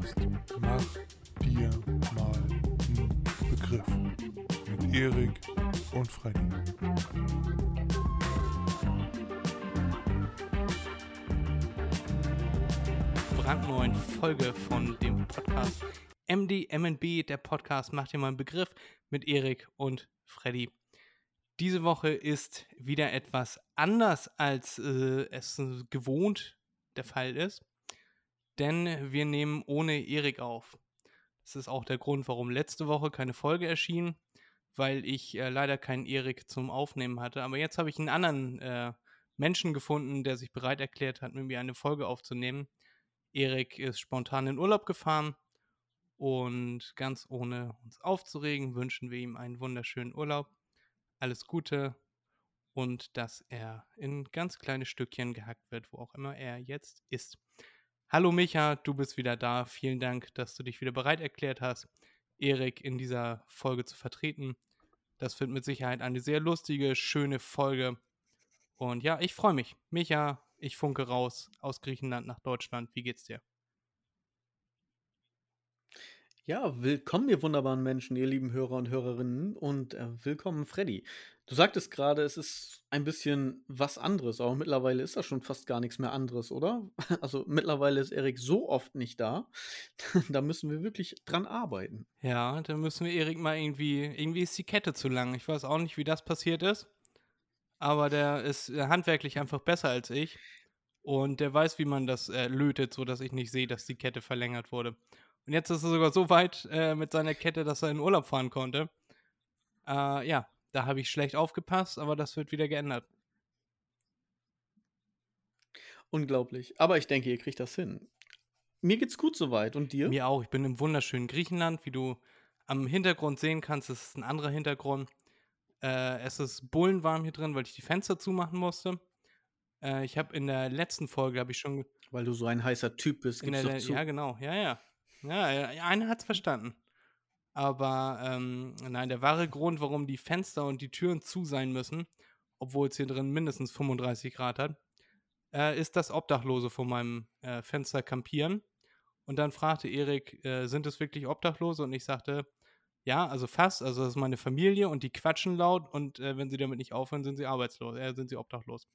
Podcast Mach dir mal einen Begriff mit Erik und Freddy. brandneuen Folge von dem Podcast MDMNB, der Podcast Macht dir mal einen Begriff mit Erik und Freddy. Diese Woche ist wieder etwas anders, als äh, es gewohnt der Fall ist, denn wir nehmen ohne Erik auf. Das ist auch der Grund, warum letzte Woche keine Folge erschien, weil ich äh, leider keinen Erik zum Aufnehmen hatte. Aber jetzt habe ich einen anderen äh, Menschen gefunden, der sich bereit erklärt hat, mit mir eine Folge aufzunehmen. Erik ist spontan in Urlaub gefahren und ganz ohne uns aufzuregen wünschen wir ihm einen wunderschönen Urlaub. Alles Gute und dass er in ganz kleine Stückchen gehackt wird, wo auch immer er jetzt ist. Hallo Micha, du bist wieder da. Vielen Dank, dass du dich wieder bereit erklärt hast, Erik in dieser Folge zu vertreten. Das wird mit Sicherheit eine sehr lustige, schöne Folge. Und ja, ich freue mich. Micha, ich funke raus aus Griechenland nach Deutschland. Wie geht's dir? Ja, willkommen, ihr wunderbaren Menschen, ihr lieben Hörer und Hörerinnen und äh, willkommen, Freddy. Du sagtest gerade, es ist ein bisschen was anderes, aber mittlerweile ist das schon fast gar nichts mehr anderes, oder? Also mittlerweile ist Erik so oft nicht da, da müssen wir wirklich dran arbeiten. Ja, da müssen wir Erik mal irgendwie, irgendwie ist die Kette zu lang. Ich weiß auch nicht, wie das passiert ist, aber der ist äh, handwerklich einfach besser als ich und der weiß, wie man das äh, lötet, sodass ich nicht sehe, dass die Kette verlängert wurde. Und jetzt ist er sogar so weit äh, mit seiner Kette, dass er in Urlaub fahren konnte. Äh, ja, da habe ich schlecht aufgepasst, aber das wird wieder geändert. Unglaublich. Aber ich denke, ihr kriegt das hin. Mir geht's gut soweit. Und dir? Mir auch. Ich bin im wunderschönen Griechenland. Wie du am Hintergrund sehen kannst, ist es ein anderer Hintergrund. Äh, es ist bullenwarm hier drin, weil ich die Fenster zumachen musste. Äh, ich habe in der letzten Folge, habe ich schon... Weil du so ein heißer Typ bist, gibst du zu. Ja, genau. Ja, ja. Ja, einer hat es verstanden. Aber ähm, nein, der wahre Grund, warum die Fenster und die Türen zu sein müssen, obwohl es hier drin mindestens 35 Grad hat, äh, ist, dass Obdachlose vor meinem äh, Fenster kampieren. Und dann fragte Erik, äh, sind es wirklich Obdachlose? Und ich sagte, ja, also fast, also das ist meine Familie und die quatschen laut und äh, wenn sie damit nicht aufhören, sind sie arbeitslos, äh, sind sie obdachlos.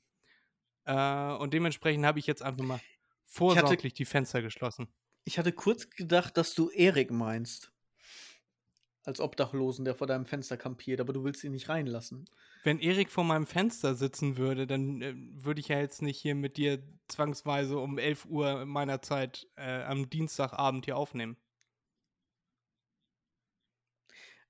Äh, und dementsprechend habe ich jetzt einfach mal vorsorglich die Fenster geschlossen. Ich hatte kurz gedacht, dass du Erik meinst. Als Obdachlosen, der vor deinem Fenster kampiert, aber du willst ihn nicht reinlassen. Wenn Erik vor meinem Fenster sitzen würde, dann äh, würde ich ja jetzt nicht hier mit dir zwangsweise um 11 Uhr meiner Zeit äh, am Dienstagabend hier aufnehmen.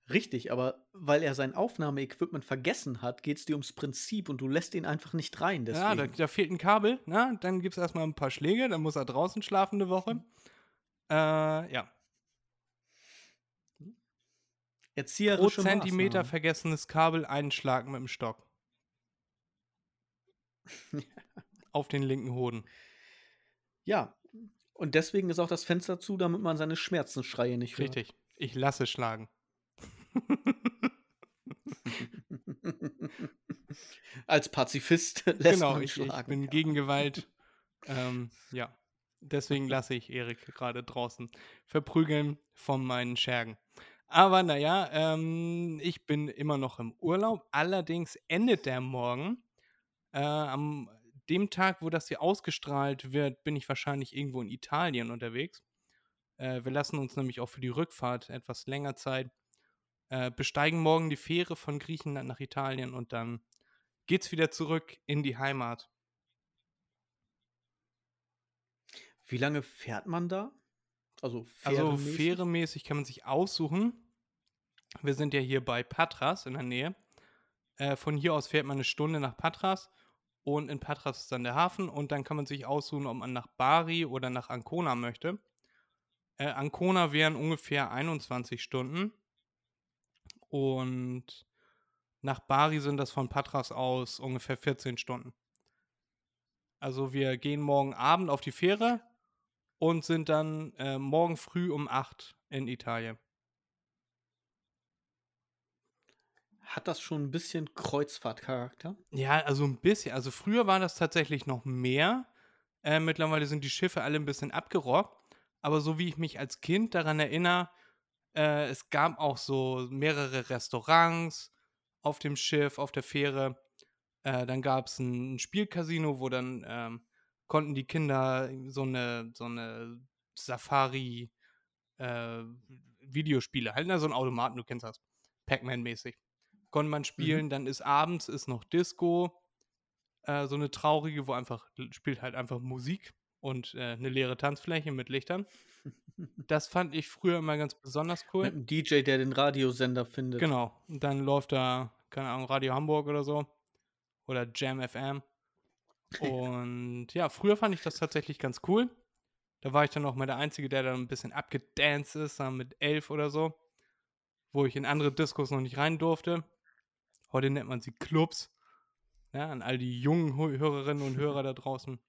Richtig, aber weil er sein Aufnahmeequipment vergessen hat, geht es dir ums Prinzip und du lässt ihn einfach nicht rein. Deswegen. Ja, da, da fehlt ein Kabel, na? dann gibt es erstmal ein paar Schläge, dann muss er draußen schlafen eine Woche. Äh, ja. Erzieherische Pro Zentimeter Maßnahmen. vergessenes Kabel einschlagen mit dem Stock. Auf den linken Hoden. Ja, und deswegen ist auch das Fenster zu, damit man seine Schmerzensschreie nicht hört. Richtig. Ich lasse schlagen. Als Pazifist lässt genau, man ich, schlagen. ich bin ja. gegen Gewalt. ähm, ja. Deswegen lasse ich Erik gerade draußen verprügeln von meinen Schergen. Aber naja, ähm, ich bin immer noch im Urlaub. Allerdings endet der morgen. Äh, am dem Tag, wo das hier ausgestrahlt wird, bin ich wahrscheinlich irgendwo in Italien unterwegs. Äh, wir lassen uns nämlich auch für die Rückfahrt etwas länger Zeit. Äh, besteigen morgen die Fähre von Griechenland nach Italien und dann geht's wieder zurück in die Heimat. Wie lange fährt man da? Also Also fähremäßig? fähremäßig kann man sich aussuchen. Wir sind ja hier bei Patras in der Nähe. Äh, von hier aus fährt man eine Stunde nach Patras und in Patras ist dann der Hafen und dann kann man sich aussuchen, ob man nach Bari oder nach Ancona möchte. Äh, Ancona wären ungefähr 21 Stunden und nach Bari sind das von Patras aus ungefähr 14 Stunden. Also wir gehen morgen Abend auf die Fähre und sind dann äh, morgen früh um 8 in Italien. Hat das schon ein bisschen Kreuzfahrtcharakter? Ja, also ein bisschen. Also früher war das tatsächlich noch mehr. Äh, mittlerweile sind die Schiffe alle ein bisschen abgerockt. aber so wie ich mich als Kind daran erinnere, äh, es gab auch so mehrere Restaurants auf dem Schiff, auf der Fähre. Äh, dann gab es ein Spielcasino, wo dann ähm, konnten die Kinder so eine, so eine Safari äh, Videospiele, halt na, so ein Automaten, du kennst das, Pac-Man-mäßig. Konnte man spielen, Mhm. dann ist abends ist noch Disco, äh, so eine traurige, wo einfach spielt halt einfach Musik und äh, eine leere Tanzfläche mit Lichtern. Das fand ich früher immer ganz besonders cool. Mit einem DJ, der den Radiosender findet. Genau. Und dann läuft da, keine Ahnung, Radio Hamburg oder so. Oder Jam FM. Und ja, früher fand ich das tatsächlich ganz cool. Da war ich dann auch mal der Einzige, der dann ein bisschen abgedanced ist, dann mit elf oder so. Wo ich in andere Diskos noch nicht rein durfte. Heute nennt man sie Clubs. Ja, an all die jungen Hö- Hörerinnen und Hörer da draußen.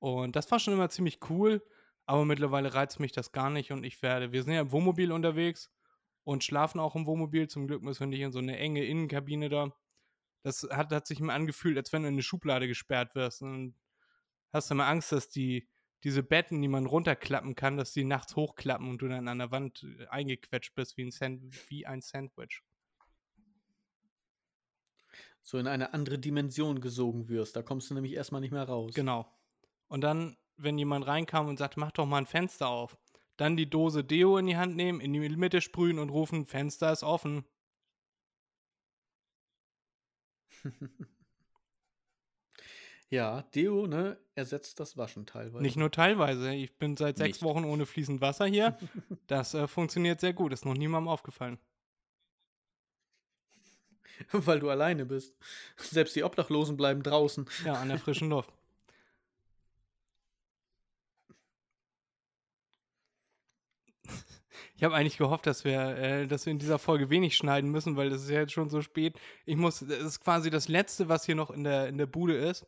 Und das war schon immer ziemlich cool, aber mittlerweile reizt mich das gar nicht und ich werde, wir sind ja im Wohnmobil unterwegs und schlafen auch im Wohnmobil. Zum Glück müssen wir nicht in so eine enge Innenkabine da. Das hat, hat sich immer angefühlt, als wenn du in eine Schublade gesperrt wirst. Und hast du immer Angst, dass die, diese Betten, die man runterklappen kann, dass die nachts hochklappen und du dann an der Wand äh, eingequetscht bist wie ein, Sand, wie ein Sandwich. So in eine andere Dimension gesogen wirst. Da kommst du nämlich erstmal nicht mehr raus. Genau. Und dann, wenn jemand reinkam und sagt, mach doch mal ein Fenster auf, dann die Dose Deo in die Hand nehmen, in die Mitte sprühen und rufen, Fenster ist offen. Ja, Deo, ne, ersetzt das Waschen teilweise. Nicht nur teilweise. Ich bin seit sechs Nicht. Wochen ohne fließend Wasser hier. Das äh, funktioniert sehr gut. Ist noch niemandem aufgefallen. Weil du alleine bist. Selbst die Obdachlosen bleiben draußen. Ja, an der frischen Luft. Ich habe eigentlich gehofft, dass wir, äh, dass wir in dieser Folge wenig schneiden müssen, weil es ist ja jetzt schon so spät. Ich muss, das ist quasi das Letzte, was hier noch in der, in der Bude ist,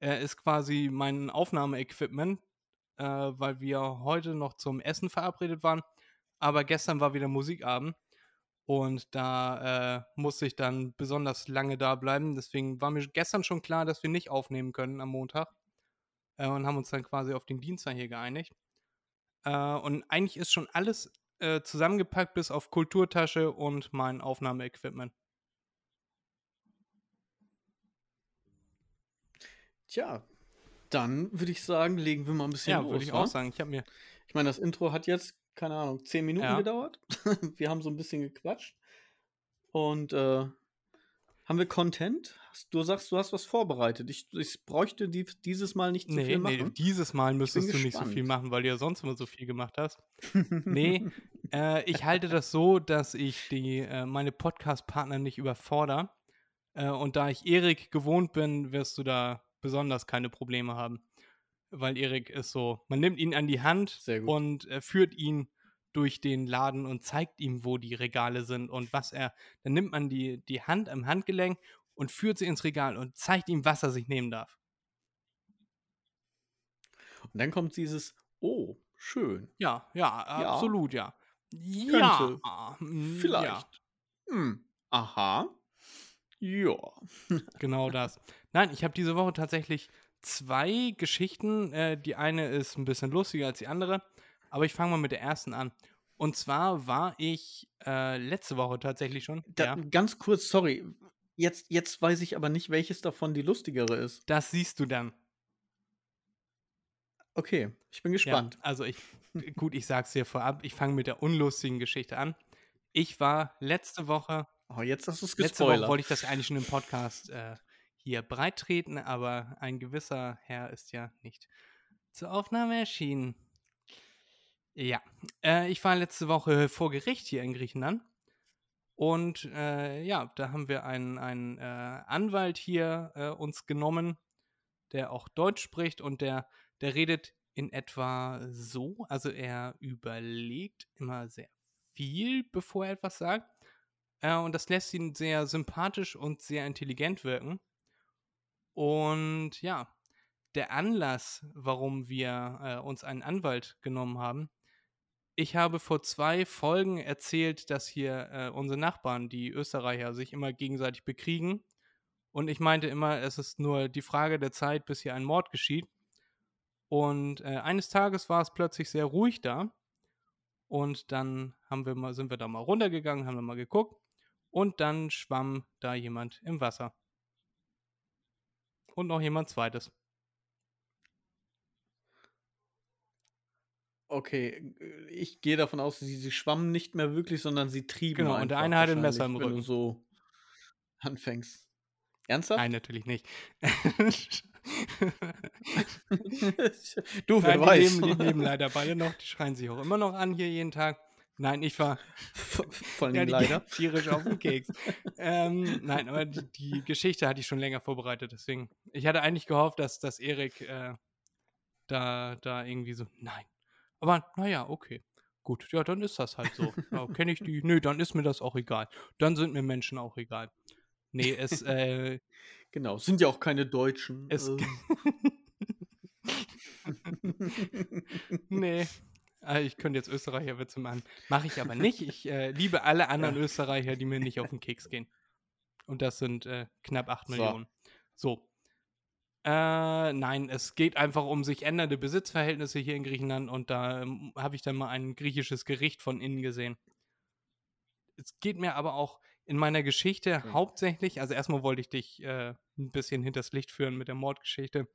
äh, ist quasi mein Aufnahmeequipment, äh, weil wir heute noch zum Essen verabredet waren. Aber gestern war wieder Musikabend und da äh, musste ich dann besonders lange da bleiben. Deswegen war mir gestern schon klar, dass wir nicht aufnehmen können am Montag äh, und haben uns dann quasi auf den Dienstag hier geeinigt. Äh, und eigentlich ist schon alles äh, zusammengepackt, bis auf Kulturtasche und mein Aufnahmeequipment. Tja, dann würde ich sagen, legen wir mal ein bisschen Ja, los. würde ich wa? auch sagen. Ich habe mir. Ich meine, das Intro hat jetzt, keine Ahnung, zehn Minuten Ja. gedauert. wir haben so ein bisschen gequatscht. Und äh, haben wir Content? Du sagst, du hast was vorbereitet. Ich, ich bräuchte die, dieses Mal nicht zu Nee, viel nee, machen. dieses Mal müsstest du nicht so viel gespannt. machen, weil du ja sonst immer so viel gemacht hast. Nee, äh, ich halte das so, dass ich die, äh, meine Podcast-Partner nicht überfordere. Äh, und da ich Erik gewohnt bin, wirst du da besonders keine Probleme haben. Weil Erik ist so, man nimmt ihn an die Hand und äh, führt ihn durch den Laden und zeigt ihm, wo die Regale sind und was er. Dann nimmt man die, die Hand am Handgelenk und führt sie ins Regal und zeigt ihm, was er sich nehmen darf. Und dann kommt dieses, oh, schön. Ja, ja, Ja. absolut, ja. Könnte. Ja, mm, Vielleicht. Ja, Hm. Aha. Ja. genau das. Nein, ich habe diese Woche tatsächlich zwei Geschichten. Äh, die eine ist ein bisschen lustiger als die andere, aber ich fange mal mit der ersten an. Und zwar war ich äh, letzte Woche tatsächlich schon. Da, ja, Ganz kurz, sorry. Jetzt, jetzt weiß ich aber nicht, welches davon die lustigere ist. das siehst du dann. Okay, ich bin Ja, gespannt. also ich, gut, ich sag's dir vorab, ich fange mit der unlustigen Geschichte an. Ich war letzte Woche Oh, jetzt hast du es Letzte Woche wollte ich das eigentlich schon im Podcast äh, hier breit treten, aber ein gewisser Herr ist ja nicht zur Aufnahme erschienen. Ja, äh, ich war letzte Woche vor Gericht hier in Griechenland und äh, ja, da haben wir einen, einen äh, Anwalt hier äh, uns genommen, der auch Deutsch spricht und der, der redet in etwa so, also er überlegt immer sehr viel, bevor er etwas sagt. Äh, und das lässt ihn sehr sympathisch und sehr intelligent wirken. Und ja, der Anlass, warum wir äh, uns einen Anwalt genommen haben, ich habe vor zwei Folgen erzählt, dass hier äh, unsere Nachbarn, die Österreicher, sich immer gegenseitig bekriegen. Und ich meinte immer, es ist nur die Frage der Zeit, bis hier ein Mord geschieht. Und äh, eines Tages war es plötzlich sehr ruhig da. Und dann haben wir mal, sind wir da mal runtergegangen, haben wir mal geguckt. Und dann schwamm da jemand im Wasser. Und noch jemand zweites. Okay, ich gehe davon aus, sie, sie schwammen nicht mehr wirklich, sondern sie trieben Genau, und der eine hatte ein Messer im wenn du Rücken. so anfängst. Ernsthaft? Nein, natürlich nicht. du, wer Nein, die weiß. leben, die leben leider beide noch. Die schreien sich auch immer noch an hier jeden Tag. Nein, ich war Vor allem ja, die leider. tierisch auf den Keks. ähm, nein, aber die, die Geschichte hatte ich schon länger vorbereitet, deswegen. Ich hatte eigentlich gehofft, dass, dass Erik äh, da, da irgendwie so, nein. Aber naja, okay. Gut, ja, dann ist das halt so. Ja, Kenne ich die? Nö, dann ist mir das auch egal. Dann sind mir Menschen auch egal. Nee, es, äh, Genau, sind ja auch keine Deutschen. es, ähm. nee. Äh, Ich könnte jetzt Österreicher-Witze machen. Mache ich aber nicht. Ich äh, liebe alle anderen Ja. Österreicher, die mir nicht auf den Keks gehen. Und das sind äh, knapp 8 So. Millionen. So. Äh, nein, es geht einfach um sich ändernde Besitzverhältnisse hier in Griechenland und da ähm, habe ich dann mal ein griechisches Gericht von innen gesehen. Es geht mir aber auch in meiner Geschichte Okay. hauptsächlich, also erstmal wollte ich dich äh, ein bisschen hinters Licht führen mit der Mordgeschichte.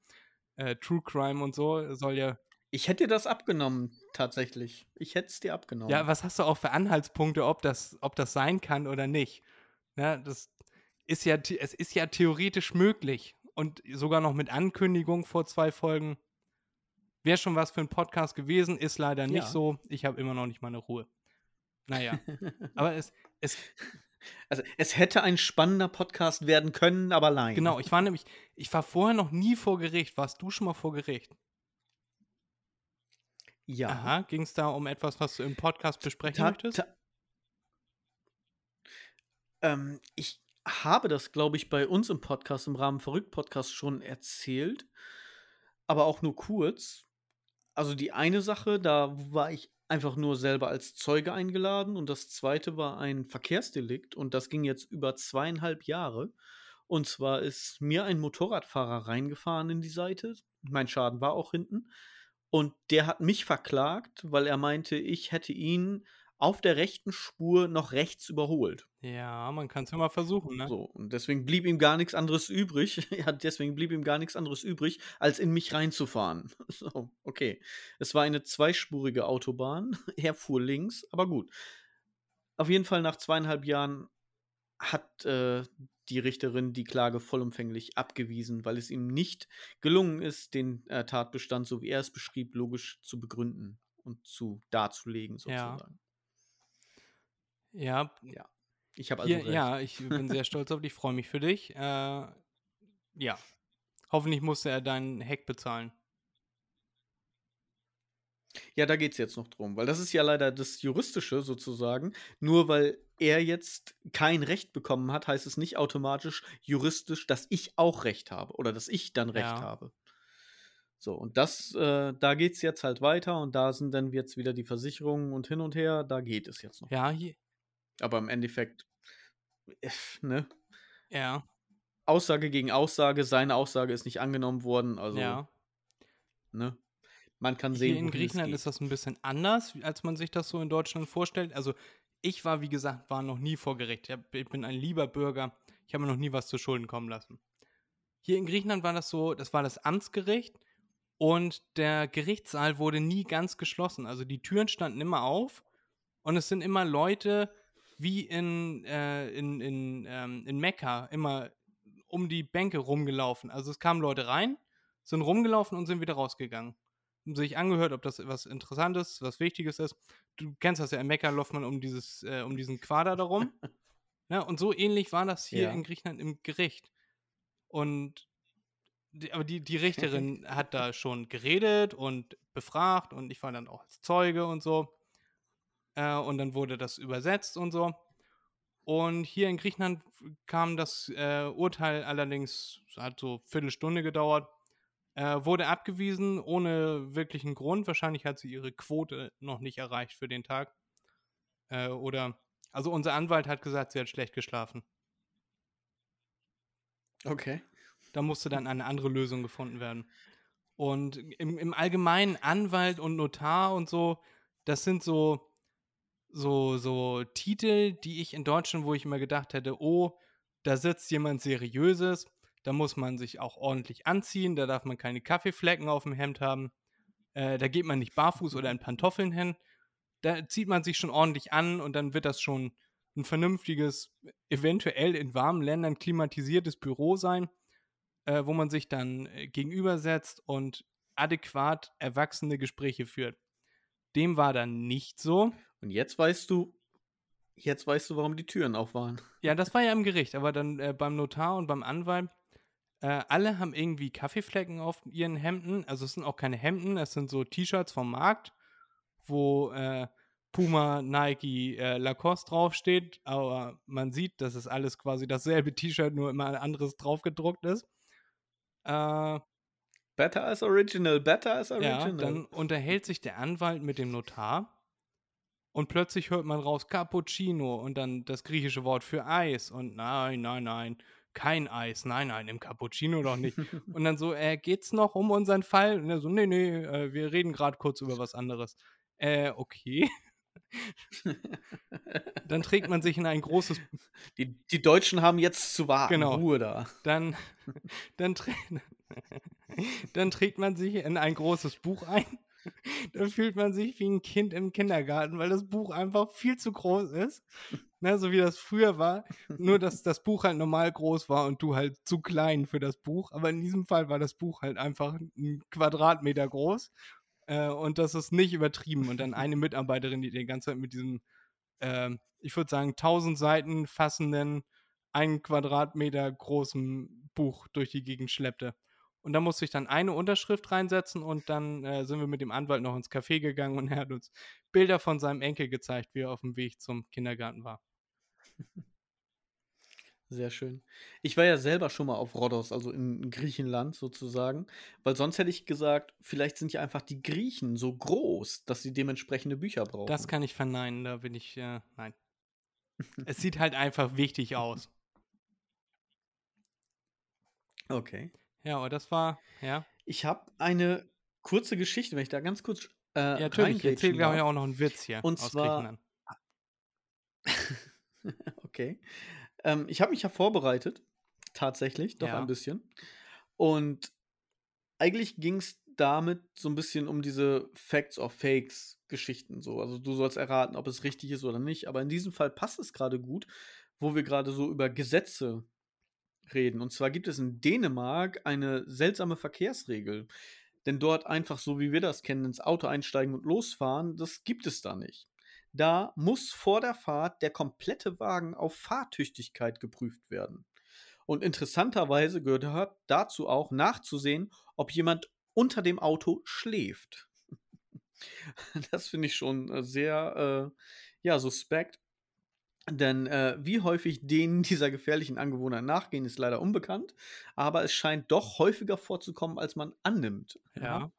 Äh, True Crime und so soll ja Ich hätte dir das abgenommen, tatsächlich. Ich hätte es dir abgenommen. Ja, was hast du auch für Anhaltspunkte, ob das, ob das sein kann oder nicht? Ja, das ist ja, es ist ja theoretisch möglich. Und sogar noch mit Ankündigung vor zwei Folgen. Wäre schon was für ein Podcast gewesen, ist leider nicht Ja. so. Ich habe immer noch nicht meine Ruhe. Naja, aber es, es, Also, es hätte ein spannender Podcast werden können, aber nein. genau, ich war nämlich, ich war vorher noch nie vor Gericht. Warst du schon mal vor Gericht? Ja. Aha, ging es da um etwas, was du im Podcast besprechen Ta- möchtest? ta- Ähm, ich habe das, glaube ich, bei uns im Podcast, im Rahmen Verrückt-Podcast schon erzählt, aber auch nur kurz. Also die eine Sache, da war ich einfach nur selber als Zeuge eingeladen und das zweite war ein Verkehrsdelikt und das ging jetzt über zweieinhalb Jahre. Und zwar ist mir ein Motorradfahrer reingefahren in die Seite. Mein Schaden war auch hinten. Und der hat mich verklagt, weil er meinte, ich hätte ihn auf der rechten Spur noch rechts überholt. Ja, man kann es ja mal versuchen, ne? So, und deswegen blieb ihm gar nichts anderes übrig. ja, deswegen blieb ihm gar nichts anderes übrig, als in mich reinzufahren. So, okay. Es war eine zweispurige Autobahn. er fuhr links, aber gut. Auf jeden Fall nach zweieinhalb Jahren hat äh, die Richterin die Klage vollumfänglich abgewiesen, weil es ihm nicht gelungen ist, den äh, Tatbestand, so wie er es beschrieb, logisch zu begründen und zu darzulegen, Ja. Sozusagen. Ja, Ich habe also Hier, recht. ja, ich bin sehr stolz auf dich, freue mich für dich. Äh, ja. Hoffentlich musste er deinen Hack bezahlen. Ja, da geht es jetzt noch drum, weil das ist ja leider das Juristische sozusagen. Nur weil er jetzt kein Recht bekommen hat, heißt es nicht automatisch juristisch, dass ich auch Recht habe oder dass ich dann Recht Ja. habe. So, und das, äh, da geht es jetzt halt weiter und da sind dann jetzt wieder die Versicherungen und hin und her, da geht es jetzt noch. Ja, hier, Aber im Endeffekt, ne? ja, Aussage gegen Aussage, seine Aussage ist nicht angenommen worden, also, ja. ne? Man kann sehen, Hier in Griechenland ist das ein bisschen anders, als man sich das so in Deutschland vorstellt. Also ich war, wie gesagt, war noch nie vor Gericht. Ich bin ein lieber Bürger. Ich habe mir noch nie was zu Schulden kommen lassen. Hier in Griechenland war das so, das war das Amtsgericht und der Gerichtssaal wurde nie ganz geschlossen. Also die Türen standen immer auf und es sind immer Leute wie in, äh, in, in, ähm, in Mekka immer um die Bänke rumgelaufen. Also es kamen Leute rein, sind rumgelaufen und sind wieder rausgegangen. Haben sich angehört, ob das was Interessantes, was Wichtiges ist. Du kennst das ja, in Mekka läuft man um, dieses, äh, um diesen Quader darum. ja, und so ähnlich war das hier Ja. in Griechenland im Gericht. Und die, aber die, die Richterin hat da schon geredet und befragt und ich war dann auch als Zeuge und so. Äh, und dann wurde das übersetzt und so. Und hier in Griechenland kam das äh, Urteil allerdings, hat so eine Viertelstunde gedauert, äh, wurde abgewiesen ohne wirklichen Grund. Wahrscheinlich hat sie ihre Quote noch nicht erreicht für den Tag. Äh, oder, also unser Anwalt hat gesagt, sie hat schlecht geschlafen. Okay. Da musste dann eine andere Lösung gefunden werden. Und im, im Allgemeinen Anwalt und Notar und so, das sind so, so, so Titel, die ich in Deutschland, wo ich immer gedacht hätte, oh, da sitzt jemand Seriöses, da muss man sich auch ordentlich anziehen, da darf man keine Kaffeeflecken auf dem Hemd haben, äh, da geht man nicht barfuß oder in Pantoffeln hin, da zieht man sich schon ordentlich an und dann wird das schon ein vernünftiges, eventuell in warmen Ländern klimatisiertes Büro sein, äh, wo man sich dann äh, gegenübersetzt und adäquat erwachsene Gespräche führt. Dem war dann nicht so. Und jetzt weißt du, jetzt weißt du, warum die Türen auf waren. Ja, das war ja im Gericht, aber dann äh, beim Notar und beim Anwalt, äh, alle haben irgendwie Kaffeeflecken auf ihren Hemden. Also es sind auch keine Hemden, es sind so T-Shirts vom Markt, wo äh, Puma, Nike, äh, Lacoste draufsteht, aber man sieht, dass es alles quasi dasselbe T-Shirt, nur immer ein anderes draufgedruckt ist. Äh, better as original, better as original. Ja, dann unterhält sich der Anwalt mit dem Notar und plötzlich hört man raus Cappuccino und dann das griechische Wort für Eis und nein, nein, nein, kein Eis, nein, nein, im Cappuccino doch nicht. und dann so, äh, geht's noch um unseren Fall? Und er so, nee, nee, äh, wir reden gerade kurz über was anderes. Äh, okay. dann trägt man sich in ein großes. Die, die Deutschen haben jetzt zu warten. Genau. Ruhe da. Dann, dann, dann trägt man sich in ein großes Buch ein da fühlt man sich wie ein Kind im Kindergarten, weil das Buch einfach viel zu groß ist. Ne, so wie das früher war. Nur, dass das Buch halt normal groß war und du halt zu klein für das Buch. Aber in diesem Fall war das Buch halt einfach ein Quadratmeter groß. Äh, und das ist nicht übertrieben. Und dann eine Mitarbeiterin, die die ganze Zeit mit diesem, äh, ich würde sagen, 1000 Seiten fassenden, ein Quadratmeter großen Buch durch die Gegend schleppte. Und da musste ich dann eine Unterschrift reinsetzen und dann äh, sind wir mit dem Anwalt noch ins Café gegangen und er hat uns Bilder von seinem Enkel gezeigt, wie er auf dem Weg zum Kindergarten war. Sehr schön. Ich war ja selber schon mal auf Rhodos, also in Griechenland sozusagen, weil sonst hätte ich gesagt, vielleicht sind ja einfach die Griechen so groß, dass sie dementsprechende Bücher brauchen. Das kann ich verneinen, da bin ich, äh, nein. es sieht halt einfach wichtig aus. Okay. Ja, aber das war, ja. Ich habe eine kurze Geschichte, wenn ich da ganz kurz. Äh, ja, natürlich. Ich erzähle, glaube ich, auch noch einen Witz hier. Und zwar. okay. Ähm, ich habe mich ja vorbereitet. Tatsächlich, doch ja. ein bisschen. Und eigentlich ging es damit so ein bisschen um diese Facts or Fakes Geschichten so. Also du sollst erraten, ob es richtig ist oder nicht. Aber in diesem Fall passt es gerade gut, wo wir gerade so über Gesetze reden. Und zwar gibt es in Dänemark eine seltsame Verkehrsregel. Denn dort einfach so, wie wir das kennen, ins Auto einsteigen und losfahren, das gibt es da nicht. Da muss vor der Fahrt der komplette Wagen auf Fahrtüchtigkeit geprüft werden. Und interessanterweise gehört dazu auch nachzusehen, ob jemand unter dem Auto schläft. Das finde ich schon äh, sehr äh, ja, suspekt. Denn äh, wie häufig denen dieser gefährlichen Angewohnheit nachgehen, ist leider unbekannt. Aber es scheint doch häufiger vorzukommen, als man annimmt. Ja. ja.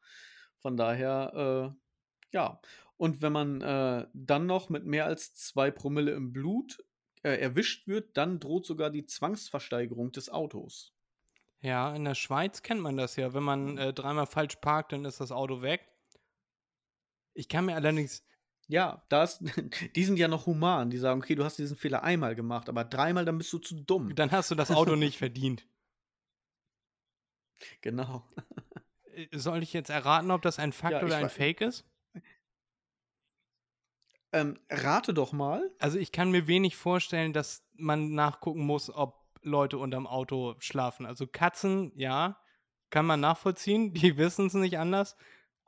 Von daher, äh, ja. Und wenn man äh, dann noch mit mehr als zwei Promille im Blut äh, erwischt wird, dann droht sogar die Zwangsversteigerung des Autos. Ja, in der Schweiz kennt man das ja. Wenn man äh, dreimal falsch parkt, dann ist das Auto weg. Ich kann mir allerdings ja, das, die sind ja noch human. Die sagen, okay, du hast diesen Fehler einmal gemacht, aber dreimal, dann bist du zu dumm. Dann hast du das Auto nicht verdient. Genau. Äh, soll ich jetzt erraten, ob das ein Fakt ja, oder ein Fake ist? Ähm, rate doch mal. Also ich kann mir wenig vorstellen, dass man nachgucken muss, ob Leute unterm Auto schlafen. Also Katzen, ja, kann man nachvollziehen. Die wissen es nicht anders.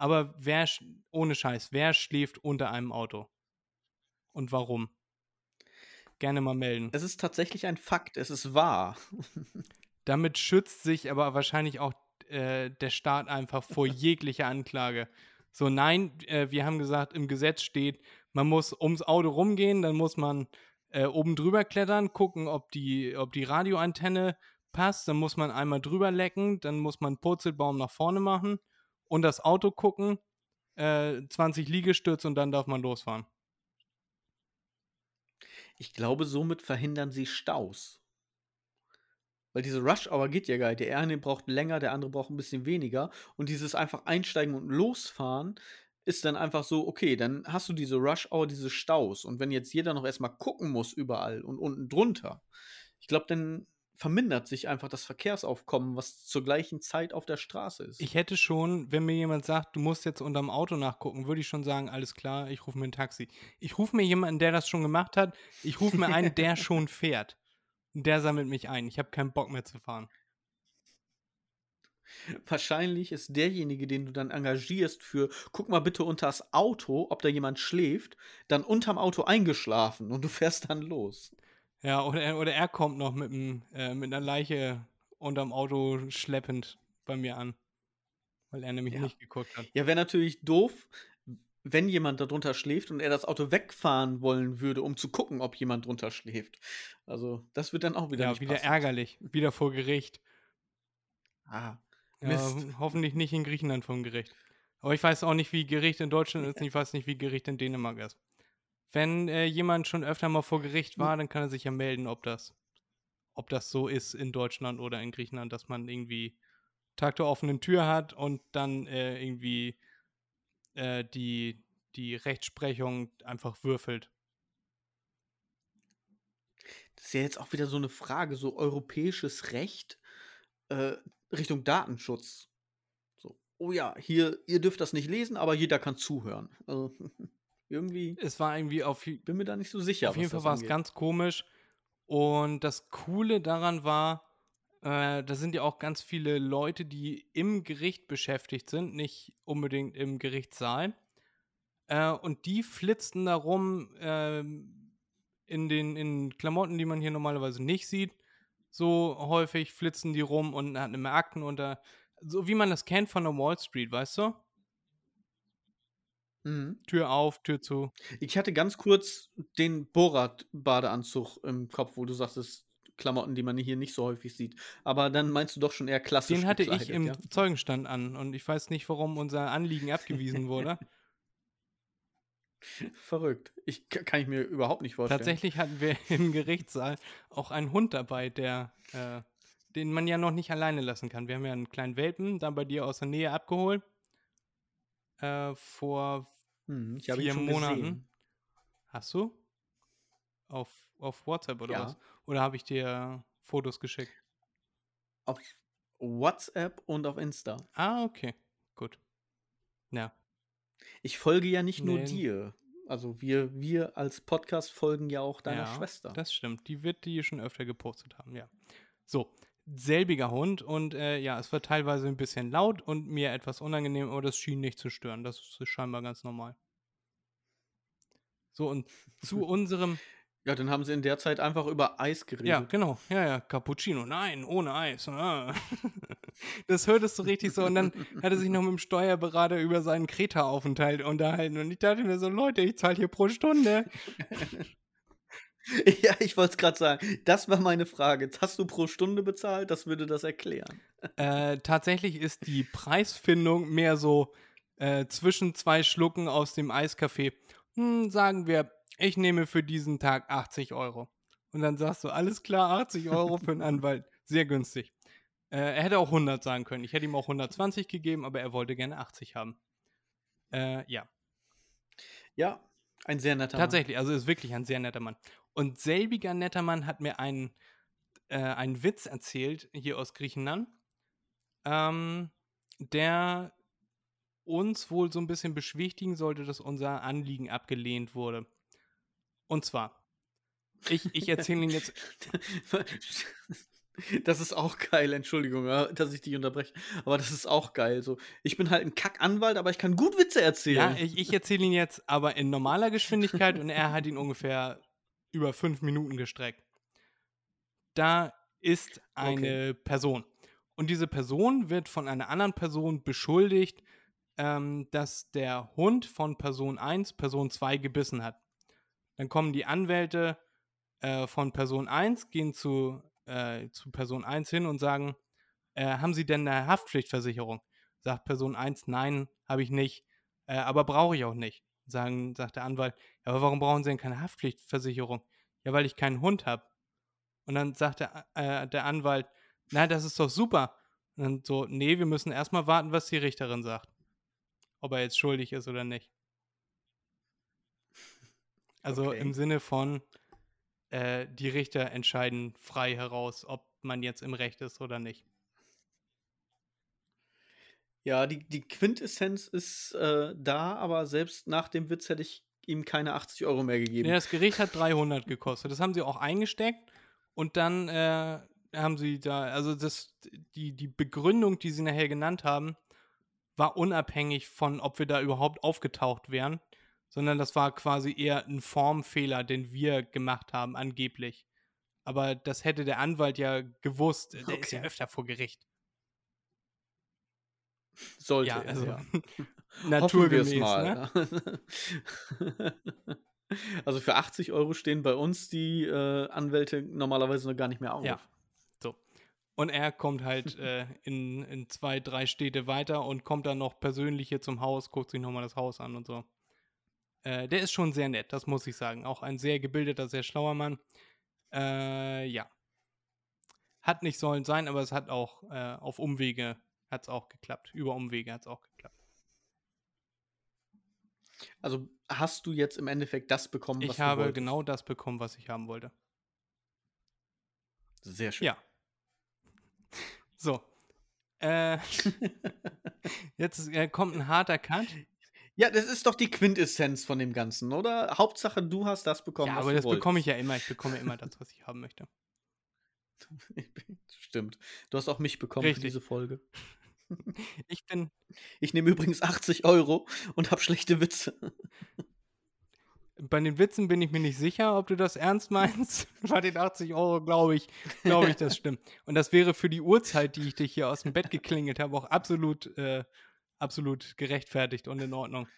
Aber wer, ohne Scheiß, wer schläft unter einem Auto? Und warum? Gerne mal melden. Es ist tatsächlich ein Fakt, es ist wahr. Damit schützt sich aber wahrscheinlich auch äh, der Staat einfach vor jeglicher Anklage. So, nein, äh, wir haben gesagt, im Gesetz steht, man muss ums Auto rumgehen, dann muss man äh, oben drüber klettern, gucken, ob die, ob die Radioantenne passt, dann muss man einmal drüber lecken, dann muss man einen Purzelbaum nach vorne machen und das Auto gucken, äh, 20 Liegestütze und dann darf man losfahren. Ich glaube, somit verhindern sie Staus. Weil diese Rush-Hour geht ja nicht. Der eine braucht länger, der andere braucht ein bisschen weniger. Und dieses einfach einsteigen und losfahren ist dann einfach so, okay, dann hast du diese Rush-Hour, diese Staus. Und wenn jetzt jeder noch erstmal gucken muss überall und unten drunter, ich glaube, dann vermindert sich einfach das Verkehrsaufkommen, was zur gleichen Zeit auf der Straße ist. Ich hätte schon, wenn mir jemand sagt, du musst jetzt unterm Auto nachgucken, würde ich schon sagen, alles klar, ich rufe mir ein Taxi. Ich rufe mir jemanden, der das schon gemacht hat. Ich rufe mir einen, der schon fährt. Der sammelt mich ein. Ich habe keinen Bock mehr zu fahren. Wahrscheinlich ist derjenige, den du dann engagierst für, guck mal bitte unter das Auto, ob da jemand schläft, dann unterm Auto eingeschlafen und du fährst dann los. Ja, oder, er- oder er kommt noch mit, einem, äh, mit einer Leiche unterm Auto schleppend bei mir an. Weil er nämlich Ja. nicht geguckt hat. Ja, wäre natürlich doof, wenn jemand darunter schläft und er das Auto wegfahren wollen würde, um zu gucken, ob jemand drunter schläft. Also, das wird dann auch wieder Ja, wieder passen. ärgerlich. Wieder vor Gericht. Ah, Ja, Mist. hoffentlich nicht in Griechenland vom Gericht. Aber ich weiß auch nicht, wie Gericht in Deutschland ist. und Ich weiß nicht, wie Gericht in Dänemark ist. Wenn äh, jemand schon öfter mal vor Gericht war, dann kann er sich ja melden, ob das, ob das so ist in Deutschland oder in Griechenland, dass man irgendwie Tag der offenen Tür hat und dann äh, irgendwie äh, die, die Rechtsprechung einfach würfelt. Das ist ja jetzt auch wieder so eine Frage, so europäisches Recht äh, Richtung Datenschutz. So, oh ja, hier, ihr dürft das nicht lesen, aber jeder kann zuhören. Also, irgendwie Es war irgendwie auf, bin mir da nicht so sicher. auf jeden Fall war es ganz komisch. Und das Coole daran war, äh, da sind ja auch ganz viele Leute, die im Gericht beschäftigt sind, nicht unbedingt im Gerichtssaal. Äh, und die flitzten da rum ähm, in den in Klamotten, die man hier normalerweise nicht sieht. So häufig flitzen die rum und hatten immer Akten unter. So wie man das kennt von der Wall Street, weißt du? Mhm. Tür auf, Tür zu. Ich hatte ganz kurz den Borat-Badeanzug im Kopf, wo du sagtest, Klamotten, die man hier nicht so häufig sieht. Aber dann meinst du doch schon eher klassisch Den hatte ich im ja? Zeugenstand an und ich weiß nicht, warum unser Anliegen abgewiesen wurde. Verrückt. Ich, ka- kann ich mir überhaupt nicht vorstellen. Tatsächlich hatten wir im Gerichtssaal auch einen Hund dabei, der, äh, den man ja noch nicht alleine lassen kann. Wir haben ja einen kleinen Welpen da bei dir aus der Nähe abgeholt. Äh, vor Hm, vier Monaten. gesehen. Hast du? Auf, auf WhatsApp oder Ja. was? Oder habe ich dir Fotos geschickt? Auf WhatsApp und auf Insta. Ah, okay. Gut. Ja. Ich folge ja nicht nur Nee. dir. Also wir, wir als Podcast folgen ja auch deiner ja, Schwester. Das stimmt. Die wird die schon öfter gepostet haben, ja. So, selbiger Hund und äh, ja, es war teilweise ein bisschen laut und mir etwas unangenehm, aber das schien nicht zu stören. Das ist scheinbar ganz normal. So, und zu unserem. ja, dann haben sie in der Zeit einfach über Eis Ja, geredet. genau. Ja, ja, Cappuccino. Nein, ohne Eis. Ah. Das hörtest du richtig so. Und dann hat er sich noch mit dem Steuerberater über seinen Kreta-Aufenthalt unterhalten. Und ich dachte mir so, Leute, ich zahle hier pro Stunde. Ja, ich wollte es gerade sagen. Das war meine Frage. Jetzt hast du pro Stunde bezahlt? Das würde das erklären. Äh, tatsächlich ist die Preisfindung mehr so äh, zwischen zwei Schlucken aus dem Eiskaffee. Hm, sagen wir, ich nehme für diesen Tag 80 Euro. Und dann sagst du, alles klar, 80 Euro für einen Anwalt. Sehr günstig. Äh, er hätte auch 100 sagen können. Ich hätte ihm auch 120 gegeben, aber er wollte gerne 80 haben. Äh, ja, Ja, ein sehr netter tatsächlich. Also ist wirklich ein sehr netter Mann. Und selbiger netter Mann hat mir einen, äh, einen Witz erzählt, hier aus Griechenland, ähm, der uns wohl so ein bisschen beschwichtigen sollte, dass unser Anliegen abgelehnt wurde. Und zwar, ich, ich erzähle Ihnen jetzt. Das ist auch geil, Entschuldigung, ja, dass ich dich unterbreche. Aber das ist auch geil. So, ich bin halt ein Kackanwalt, aber ich kann gut Witze ja, erzählen. ich, ich erzähle Ihnen jetzt aber in normaler Geschwindigkeit und er hat ihn ungefähr über fünf Minuten gestreckt. Da ist eine Person. Und diese Person wird von einer anderen Person beschuldigt, ähm, dass der Hund von Person 1 Person 2 gebissen hat. Dann kommen die Anwälte äh, von Person 1, gehen zu, äh, zu Person 1 hin und sagen, äh, haben Sie denn eine Haftpflichtversicherung? Sagt Person 1, nein, habe ich nicht, äh, aber brauche ich auch nicht. Sagen, sagt der Anwalt, ja, aber warum brauchen Sie denn keine Haftpflichtversicherung? Ja, weil ich keinen Hund habe. Und dann sagt der, äh, der Anwalt, na, das ist doch super. Und dann so, nee, wir müssen erstmal warten, was die Richterin sagt. Ob er jetzt schuldig ist oder nicht. Also Okay. im Sinne von, äh, die Richter entscheiden frei heraus, ob man jetzt im Recht ist oder nicht. Ja, die, die Quintessenz ist äh, da, aber selbst nach dem Witz hätte ich ihm keine 80 Euro mehr gegeben. Nee, das Gericht hat 300 gekostet. Das haben sie auch eingesteckt und dann äh, haben sie da, also das, die, die Begründung, die sie nachher genannt haben, war unabhängig von, ob wir da überhaupt aufgetaucht wären, sondern das war quasi eher ein Formfehler, den wir gemacht haben, angeblich. Aber das hätte der Anwalt ja gewusst. Der ist ja Okay. öfter vor Gericht. Sollte Ja, also ja. Naturgemäß. Ne? mal. also für 80 Euro stehen bei uns die äh, Anwälte normalerweise noch gar nicht mehr auf. Ja. So. Und er kommt halt äh, in, in zwei, drei Städte weiter und kommt dann noch persönlich hier zum Haus, guckt sich nochmal das Haus an und so. Äh, der ist schon sehr nett, das muss ich sagen. Auch ein sehr gebildeter, sehr schlauer Mann. Äh, ja. Hat nicht sollen sein, aber es hat auch äh, auf Umwege hat es auch geklappt. Über Umwege hat es auch geklappt. Also hast du jetzt im Endeffekt das bekommen, was Ich du habe wolltest? genau das bekommen, was ich haben wollte. Sehr schön. Ja. So. Äh, jetzt äh, kommt ein harter Cut. Ja, das ist doch die Quintessenz von dem Ganzen, oder? Hauptsache, du hast das bekommen, Ja, aber das bekomme ich wolltest. ja immer. Ich bekomme ja immer das, was ich haben möchte. Stimmt. Du hast auch mich bekommen für Richtig. diese Folge. Ich bin, Ich nehme übrigens 80 Euro und habe schlechte Witze. bei den Witzen bin ich mir nicht sicher, ob du das ernst meinst. bei den 80 Euro glaube ich, glaube ich, das stimmt. Und das wäre für die Uhrzeit, die ich dich hier aus dem Bett geklingelt habe, auch absolut, äh, absolut gerechtfertigt und in Ordnung.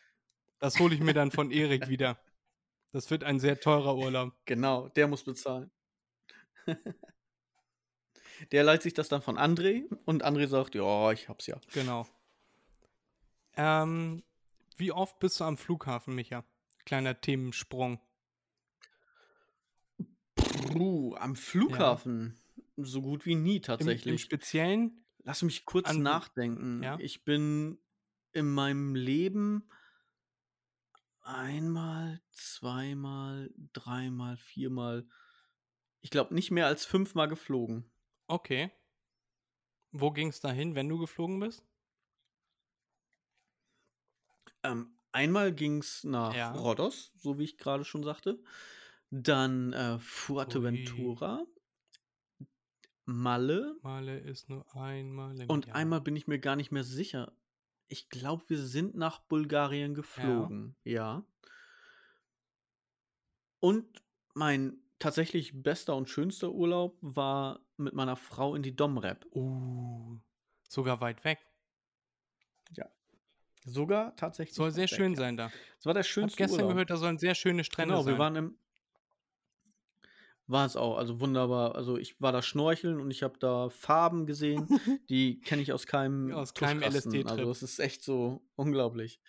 Das hole ich mir dann von Erik wieder. Das wird ein sehr teurer Urlaub. Genau, der muss bezahlen. Der leiht sich das dann von André und André sagt, ja, ich hab's ja. Genau. Ähm, wie oft bist du am Flughafen, Micha? Kleiner Themensprung. Puh, am Flughafen so gut wie nie Im, Im tatsächlich. Speziellen Lass mich kurz An- nachdenken. Ja? Ich bin in meinem Leben einmal, zweimal, dreimal, viermal, ich glaube nicht mehr als fünfmal geflogen. Okay. Wo ging es dahin, wenn du geflogen bist? Ähm, einmal ging es nach Ja. Rhodos, so wie ich gerade schon sagte. Dann äh, Fuerteventura, Malle Male ist nur einmal und Jahr. einmal bin ich mir gar nicht mehr sicher. Ich glaube, wir sind nach Bulgarien geflogen. Ja. Und mein tatsächlich bester und schönster Urlaub war mit meiner Frau in die Domrep. Uh, sogar weit weg. Sogar tatsächlich. Soll sehr weg, schön ja. sein da. Es war der Ich habe schönste gestern Urlaub. gehört, da sollen sehr schöne Strände Genau, sein. wir waren im. War es auch, also wunderbar. Also ich war da schnorcheln und ich habe da Farben gesehen, die kenne ich aus keinem Aus keinem. LSD-Trip. Also es ist echt so unglaublich.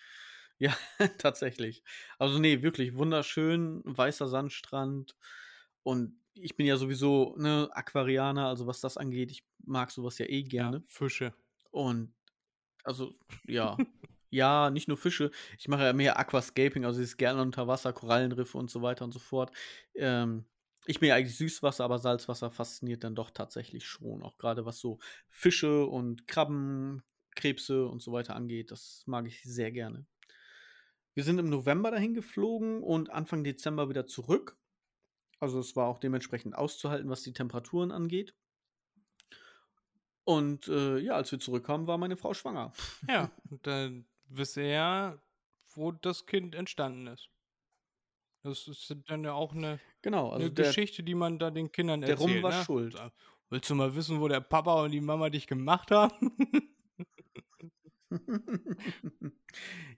Ja, tatsächlich. Also nee, wirklich wunderschön, weißer Sandstrand und ich bin ja sowieso ne Aquarianer, also was das angeht, ich mag sowas ja eh ja, gerne. Fische. Und also, ja. ja, nicht nur Fische. Ich mache ja mehr Aquascaping, also dieses gerne unter Wasser, Korallenriffe und so weiter und so fort. Ähm, ich bin ja eigentlich Süßwasser, aber Salzwasser fasziniert dann doch tatsächlich schon. Auch gerade was so Fische und Krabben, Krebse und so weiter angeht. Das mag ich sehr gerne. Wir sind im November dahin geflogen und Anfang Dezember wieder zurück. Also es war auch dementsprechend auszuhalten, was die Temperaturen angeht. Und äh, ja, als wir zurückkamen, war meine Frau schwanger. Ja, und dann wisst ihr ja, wo das Kind entstanden ist. Das ist dann ja auch eine, Genau, also eine der, Geschichte, die man da den Kindern der Rum erzählt. war ne? schuld. Willst du mal wissen, wo der Papa und die Mama dich gemacht haben?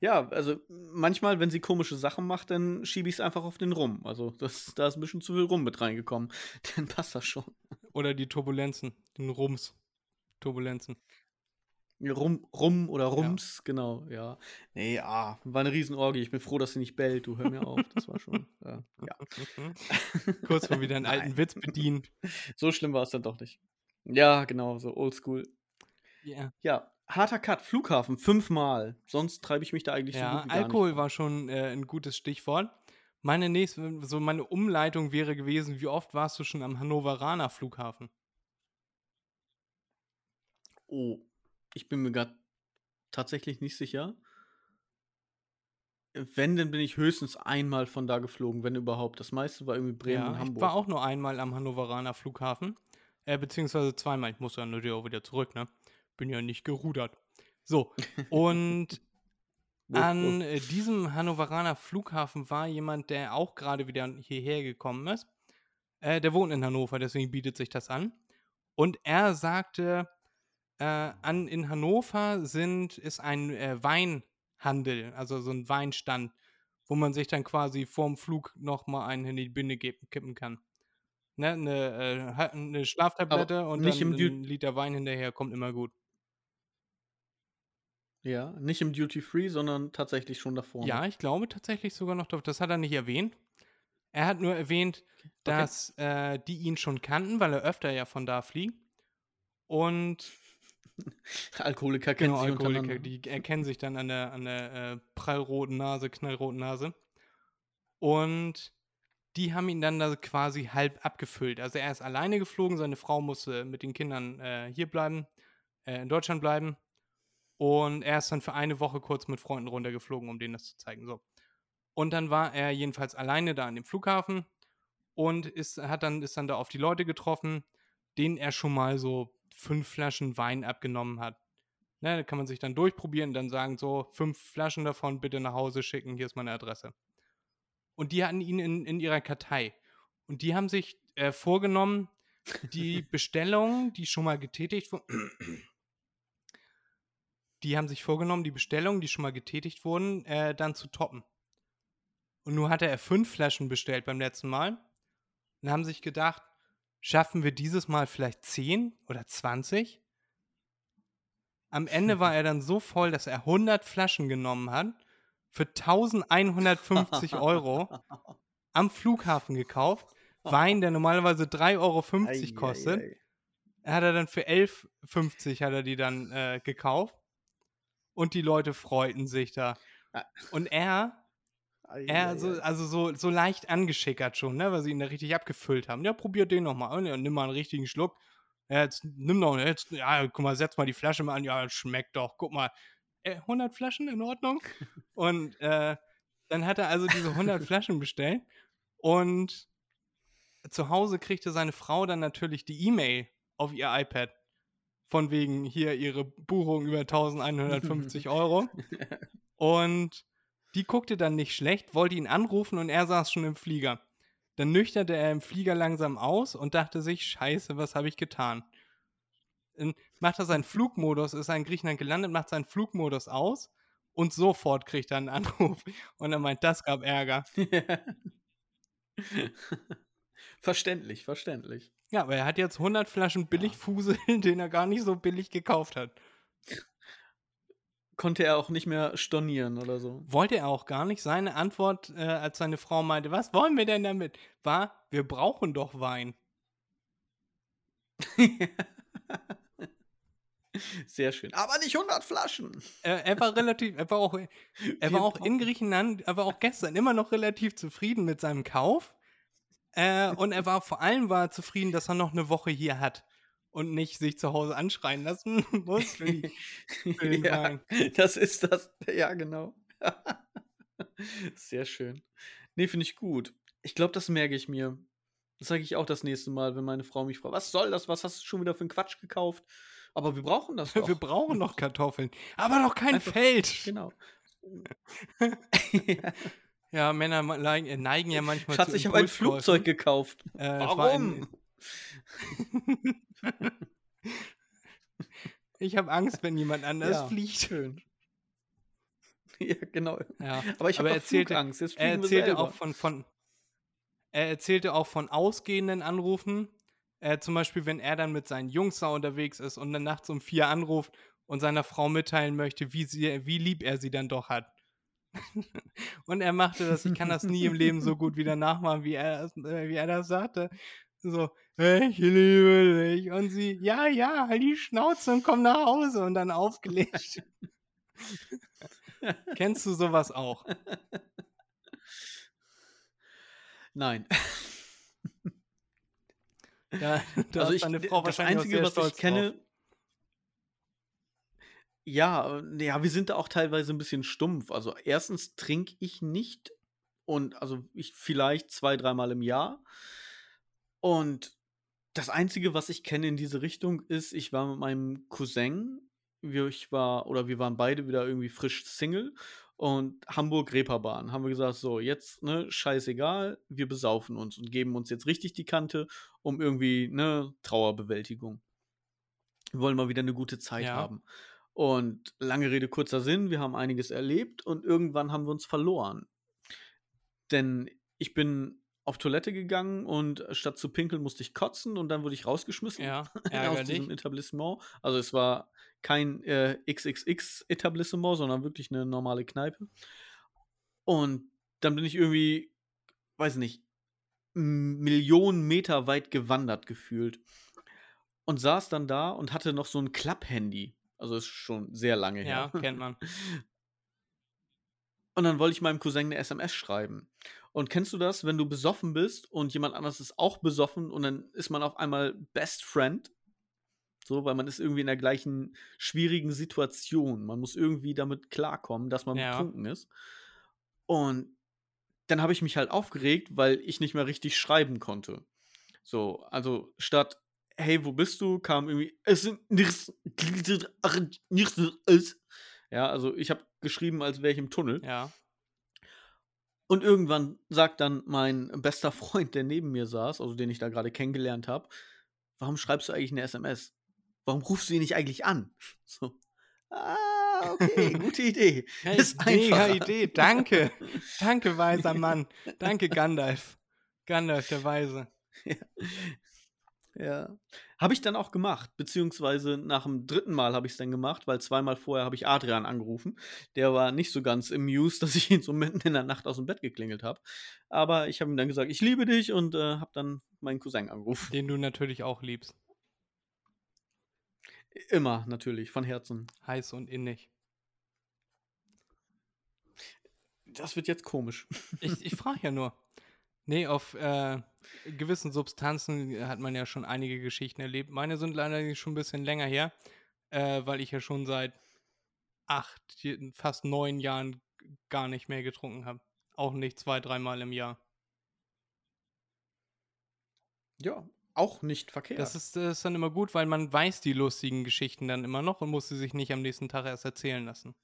ja, also manchmal, wenn sie komische Sachen macht, dann schiebe ich es einfach auf den Rum. Also das, da ist ein bisschen zu viel Rum mit reingekommen. Dann passt das schon. Oder die Turbulenzen, den Rums. Turbulenzen. Rum, Rum oder Rums, genau, ja. Nee, ah, war eine Riesenorgie. Ich bin froh, dass sie nicht bellt. Du hör mir auf. Das war schon, äh, ja. Kurz mal wieder einen alten. Witz bedienen. So schlimm war es dann doch nicht. Ja, genau, so oldschool. Ja. Ja, harter Cut, Flughafen, fünfmal. Sonst treibe ich mich da eigentlich so Ja, gut wie Alkohol war schon äh, ein gutes Stichwort. Meine nächste, so meine Umleitung wäre gewesen, wie oft warst du schon am Hannoveraner Flughafen? Oh, ich bin mir gerade tatsächlich nicht sicher. Wenn, dann bin ich höchstens einmal von da geflogen, wenn überhaupt. Das meiste war irgendwie Bremen und Ja, ich Hamburg. war auch nur einmal am Hannoveraner Flughafen. Äh, beziehungsweise zweimal. Ich muss ja natürlich auch wieder zurück, ne? Bin ja nicht gerudert. So, und Wupp, an wupp. äh, diesem Hannoveraner Flughafen war jemand, der auch gerade wieder hierher gekommen ist. Äh, der wohnt in Hannover, deswegen bietet sich das an. Und er sagte, äh, an, in Hannover sind, ist ein äh, Weinhandel, also so ein Weinstand, wo man sich dann quasi vorm Flug nochmal einen in die Binde kippen kann. Ne, eine, äh, ha- eine Schlaftablette und nicht dann ein Liter Wein hinterher kommt immer gut. Ja, nicht im Duty Free, sondern tatsächlich schon davor. Ja, ich glaube tatsächlich sogar noch, das hat er nicht erwähnt. Er hat nur erwähnt, dass äh, die ihn schon kannten, weil er öfter ja von da fliegt. Und Alkoholiker kennen genau, sich Alkoholiker, die erkennen sich dann an der, an der äh, prallroten Nase, knallroten Nase. Und die haben ihn dann da quasi halb abgefüllt. Also er ist alleine geflogen, seine Frau musste mit den Kindern äh, hier bleiben, äh, in Deutschland bleiben. Und er ist dann für eine Woche kurz mit Freunden runtergeflogen, um denen das zu zeigen. So. Und dann war er jedenfalls alleine da an dem Flughafen und ist, hat dann, ist dann da auf die Leute getroffen, denen er schon mal so fünf Flaschen Wein abgenommen hat. Ne, da kann man sich dann durchprobieren und dann sagen, so, fünf Flaschen davon bitte nach Hause schicken, hier ist meine Adresse. Und die hatten ihn in, in ihrer Kartei. Und die haben sich äh, vorgenommen, die Bestellung, die schon mal getätigt wurde, die haben sich vorgenommen, die Bestellungen, die schon mal getätigt wurden, äh, dann zu toppen. Und nun hatte er fünf Flaschen bestellt beim letzten Mal. Und haben sich gedacht, schaffen wir dieses Mal vielleicht 10 oder 20? Am Ende war er dann so voll, dass er 100 Flaschen genommen hat, für 1150 Euro am Flughafen gekauft. Wein, der normalerweise 3,50 Euro kostet. Ei, ei, ei. Hat er dann für 11,50 hat er die dann äh, gekauft. Und die Leute freuten sich da. Ah. Und er, er so, also so, so leicht angeschickert schon, ne, weil sie ihn da richtig abgefüllt haben. Ja, probiert den nochmal. Ja, nimm mal einen richtigen Schluck. Ja, jetzt nimm doch, jetzt, ja, guck mal, setz mal die Flasche mal an. Ja, schmeckt doch. Guck mal. Äh, 100 Flaschen in Ordnung? Und äh, dann hat er also diese 100 Flaschen bestellt. Und zu Hause kriegte seine Frau dann natürlich die E-Mail auf ihr iPad. Von wegen hier ihre Buchung über 1150 Euro. Und die guckte dann nicht schlecht, wollte ihn anrufen und er saß schon im Flieger. Dann nüchterte er im Flieger langsam aus und dachte sich, scheiße, was habe ich getan? Dann macht er seinen Flugmodus, ist er in Griechenland gelandet, macht seinen Flugmodus aus und sofort kriegt er einen Anruf. Und er meint, das gab Ärger. verständlich, verständlich. Ja, aber er hat jetzt 100 Flaschen Billigfusel, den er gar nicht so billig gekauft hat. Konnte er auch nicht mehr stornieren oder so. Wollte er auch gar nicht. Seine Antwort, äh, als seine Frau meinte, was wollen wir denn damit, war, wir brauchen doch Wein. Sehr schön. Aber nicht 100 Flaschen. Er, er war relativ, er war auch, er war auch in Griechenland, er war auch gestern immer noch relativ zufrieden mit seinem Kauf. Äh, und er war vor allem war zufrieden, dass er noch eine Woche hier hat und nicht sich zu Hause anschreien lassen muss. für die- ja, das ist das. Ja, genau. Sehr schön. Nee, finde ich gut. Ich glaube, das merke ich mir. Das sage ich auch das nächste Mal, wenn meine Frau mich fragt, was soll das? Was hast du schon wieder für einen Quatsch gekauft? Aber wir brauchen das doch. Wir brauchen noch Kartoffeln, aber noch kein Einfach- Feld. Genau. Ja, Männer ma- neigen, äh, neigen ja manchmal Schatz, zu ich habe ein. Flugzeug gekauft. Äh, Warum? ich habe Angst, wenn jemand anders Ja. fliegt. Schön. Ja, genau. Ja. Aber ich habe er erzählte-. Jetzt Er erzählte auch von, von er erzählte auch von ausgehenden Anrufen. Äh, zum Beispiel, wenn er dann mit seinen Jungs da unterwegs ist und dann nachts um vier anruft und seiner Frau mitteilen möchte, wie, sie, wie lieb er sie dann doch hat. Und er machte das, ich kann das nie im Leben so gut wieder nachmachen, wie er, das- äh, wie er das sagte. so, ich liebe dich. Und sie, ja, ja, halt die Schnauze und komm nach Hause und dann aufgelegt. Kennst du sowas auch? Nein. Ja, Also ich, das Einzige, was ich kenne, drauf. Ja, äh, ja, wir sind da auch teilweise ein bisschen stumpf. Also erstens trinke ich nicht und also ich vielleicht zwei, dreimal im Jahr. Und das Einzige, was ich kenne in diese Richtung, ist, ich war mit meinem Cousin, wir, ich war, oder wir waren beide wieder irgendwie frisch Single und Hamburg Reeperbahn. Haben wir gesagt, so, jetzt, ne, scheißegal, wir besaufen uns und geben uns jetzt richtig die Kante, um irgendwie, ne, Trauerbewältigung. Wir wollen mal wieder eine gute Zeit Ja. haben. Und lange Rede, kurzer Sinn, wir haben einiges erlebt und irgendwann haben wir uns verloren. Denn ich bin auf Toilette gegangen und statt zu pinkeln musste ich kotzen und dann wurde ich rausgeschmissen Ja, aus diesem Etablissement. Also es war kein äh, XXX-Etablissement, sondern wirklich eine normale Kneipe. Und dann bin ich irgendwie, weiß nicht, Millionen Meter weit gewandert gefühlt. Und saß dann da und hatte noch so ein Klapp-Handy. Also ist schon sehr lange Ja, her. kennt man. Und dann wollte ich meinem Cousin eine SMS schreiben. Und kennst du das, wenn du besoffen bist und jemand anderes ist auch besoffen und dann ist man auf einmal Best Friend? So, weil man ist irgendwie in der gleichen schwierigen Situation. Man muss irgendwie damit klarkommen, dass man Ja. betrunken ist. Und dann habe ich mich halt aufgeregt, weil ich nicht mehr richtig schreiben konnte. So, also statt hey, wo bist du, kam irgendwie es sind nichts nichts ja, also ich habe geschrieben, als wäre ich im Tunnel. Ja. Und irgendwann sagt dann mein bester Freund, der neben mir saß, also den ich da gerade kennengelernt habe, warum schreibst du eigentlich eine SMS? Warum rufst du ihn nicht eigentlich an? So. Ah, okay, gute Idee. Hey, Ist mega einfacher. Idee. Danke. Danke, weiser Mann. Danke, Gandalf. Gandalf, der Weise. Ja. Habe ich dann auch gemacht, beziehungsweise nach dem dritten Mal habe ich es dann gemacht, weil zweimal vorher habe ich Adrian angerufen. Der war nicht so ganz amused, dass ich ihn so mitten in der Nacht aus dem Bett geklingelt habe. Aber ich habe ihm dann gesagt, ich liebe dich und äh, habe dann meinen Cousin angerufen. Den du natürlich auch liebst. Immer, natürlich, von Herzen. Heiß und innig. Das wird jetzt komisch. Ich, ich frage ja nur. Nee, auf äh, gewissen Substanzen hat man ja schon einige Geschichten erlebt. Meine sind leider schon ein bisschen länger her, äh, weil ich ja schon seit acht, fast neun Jahren gar nicht mehr getrunken habe. Auch nicht zwei, dreimal im Jahr. Ja, auch nicht verkehrt. Das ist, das ist dann immer gut, weil man weiß die lustigen Geschichten dann immer noch und muss sie sich nicht am nächsten Tag erst erzählen lassen.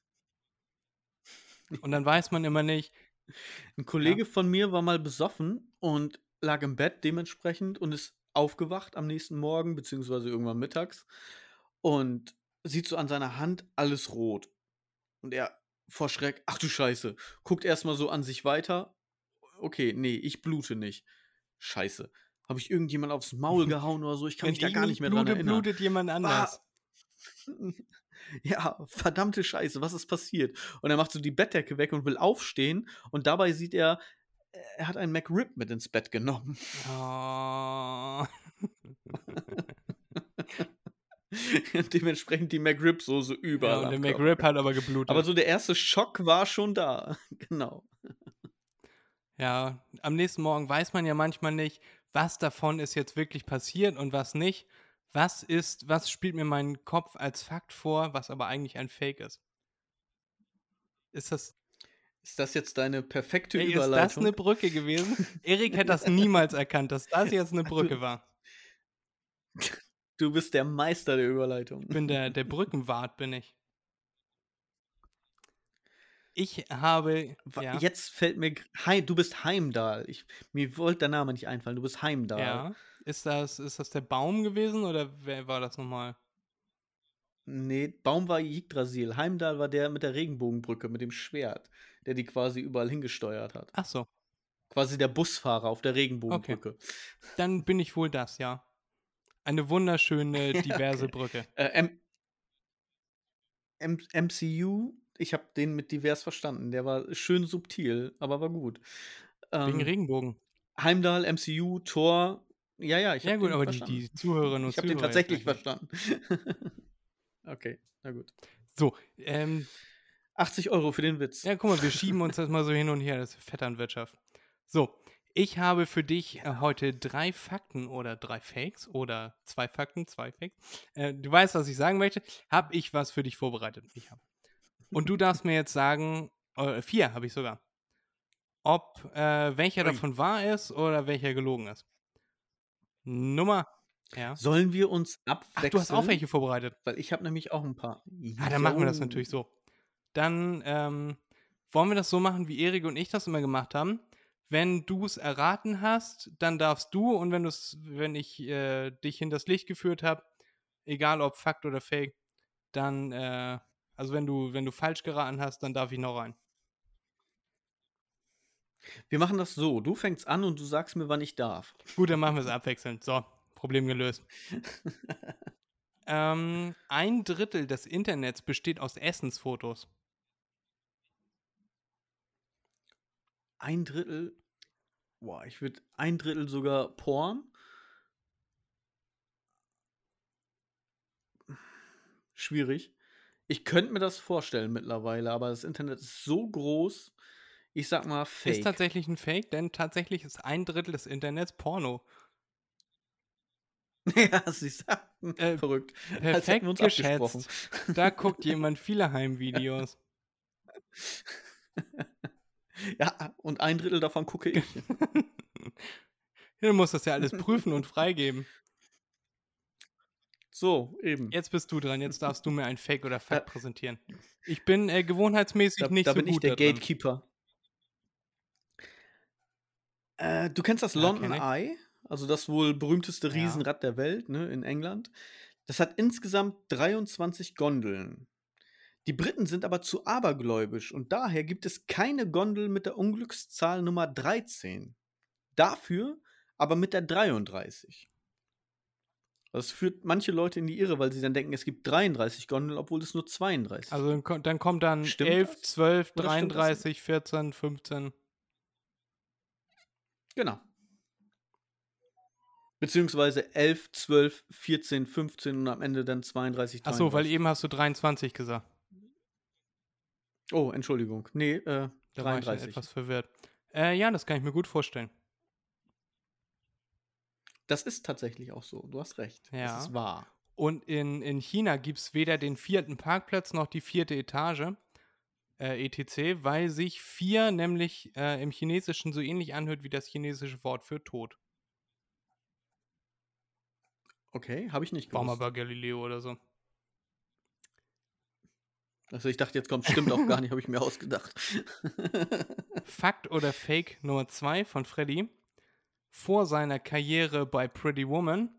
Und dann weiß man immer nicht, Ein Kollege von mir war mal besoffen und lag im Bett dementsprechend und ist aufgewacht am nächsten Morgen, beziehungsweise irgendwann mittags und sieht so an seiner Hand alles rot. Und er vor Schreck, ach du Scheiße, guckt erstmal so an sich weiter. Okay, nee, ich blute nicht. Scheiße. Habe ich irgendjemand aufs Maul gehauen oder so? Ich kann wenn mich da gar nicht mehr dran blute, erinnern. blutet jemand anders. Ja, verdammte Scheiße, was ist passiert? Und er macht so die Bettdecke weg und will aufstehen und dabei sieht er, er hat einen McRib mit ins Bett genommen. Oh. Dementsprechend die McRib-Soße Ja, überall. und der. McRib hat aber geblutet. Aber so der erste Schock war schon da. Genau. Ja, am nächsten Morgen weiß man ja manchmal nicht, was davon ist jetzt wirklich passiert und was nicht. Was ist, was spielt mir mein Kopf als Fakt vor, was aber eigentlich ein Fake ist? Ist das, Ist das jetzt deine perfekte ey, ist Überleitung? das eine Brücke gewesen? Erik hätte das niemals erkannt, dass das jetzt eine Brücke war. du bist der Meister der Überleitung. Ich bin der, der Brückenwart, bin ich. Ich habe, ja, Jetzt fällt mir. Hei- du bist Heimdall. Ich, mir wollte der Name nicht einfallen. Du bist Heimdall. ja, ist das, ist das der Baum gewesen oder wer war das nochmal? Nee, Baum war Yggdrasil. Heimdall war der mit der Regenbogenbrücke, mit dem Schwert, der die quasi überall hingesteuert hat. Ach so, Quasi der Busfahrer auf der Regenbogenbrücke. dann bin ich wohl das, ja. Eine wunderschöne, diverse Brücke. Äh, MCU, ich habe den mit divers verstanden. Der war schön subtil, aber war gut. Wegen Ähm, Regenbogen. Heimdall, MCU, Thor, Ja, ja, ich Ja, habe gut, den aber die, verstanden. die Zuhörerinnen und Ich habe den Zuhörer tatsächlich verstanden. okay, na gut. So, ähm, 80 Euro für den Witz. ja, guck mal, wir schieben uns das mal so hin und her. Das ist Vetternwirtschaft. So, ich habe für dich äh, heute drei Fakten oder drei Fakes oder zwei Fakten, zwei Fakes. Äh, du weißt, was ich sagen möchte. Habe ich was für dich vorbereitet? Ich habe. Und du darfst mir jetzt sagen, äh, vier habe ich sogar. Ob äh, welcher davon wahr ist oder welcher gelogen ist. Nummer. Ja. Sollen wir uns abwechseln? Ach, du hast auch welche vorbereitet. Weil ich habe nämlich auch ein paar. Ah, dann machen wir das natürlich so. Dann ähm, wollen wir das so machen, wie Erik und ich das immer gemacht haben. Wenn du es erraten hast, dann darfst du und wenn wenn ich äh, dich hinters Licht geführt habe, egal ob Fakt oder Fake, dann, äh, also wenn du, wenn du falsch geraten hast, dann darf ich noch rein. Wir machen das so. Du fängst an und du sagst mir, wann ich darf. Gut, dann machen wir es abwechselnd. So, Problem gelöst. ähm, ein Drittel des Internets besteht aus Essensfotos. Ein Drittel. Boah, ich würde ein Drittel sogar Porn. Schwierig. Ich könnte mir das vorstellen mittlerweile, aber das Internet ist so groß. Ich sag mal Fake. Ist tatsächlich ein Fake, denn tatsächlich ist ein Drittel des Internets Porno. ja, sie sagten. Äh, verrückt. Perfekt uns geschätzt. Da guckt jemand viele Heimvideos. Ja, und ein Drittel davon gucke ich. Du musst das ja alles prüfen und freigeben. So, eben. Jetzt bist du dran, jetzt darfst du mir ein Fake oder Fakt präsentieren. Ich bin äh, gewohnheitsmäßig Da, nicht da so bin ich gut der da. Gatekeeper. Äh, du kennst das Ja, London kenn. Eye, also das wohl berühmteste Ja. Riesenrad der Welt, ne, in England. Das hat insgesamt 23 Gondeln. Die Briten sind aber zu abergläubisch und daher gibt es keine Gondel mit der Unglückszahl Nummer 13. Dafür aber mit der 33. Das führt manche Leute in die Irre, weil sie dann denken, es gibt 33 Gondeln, obwohl es nur 32 Also dann ko- dann kommt dann Stimmt 11, das? 12, Oder stimmt das 33, 14, 15. Genau. Beziehungsweise 11, 12, 14, 15 und am Ende dann 32, 33. Achso, weil eben hast du 23 gesagt. Oh, Entschuldigung. Nee, äh, Da war ich dann 33. etwas verwirrt. Äh, ja, das kann ich mir gut vorstellen. Das ist tatsächlich auch so. Du hast recht. Ja. Das ist wahr. Und in, in China gibt es weder den vierten Parkplatz noch die vierte Etage, äh, etc., weil sich vier nämlich äh, im Chinesischen so ähnlich anhört wie das chinesische Wort für Tod. Okay, habe ich nicht gewusst. bei Galileo oder so. Also ich dachte, jetzt kommt stimmt auch gar nicht, habe ich mir ausgedacht. Fakt oder Fake Nummer 2 von Freddy. Vor seiner Karriere bei Pretty Woman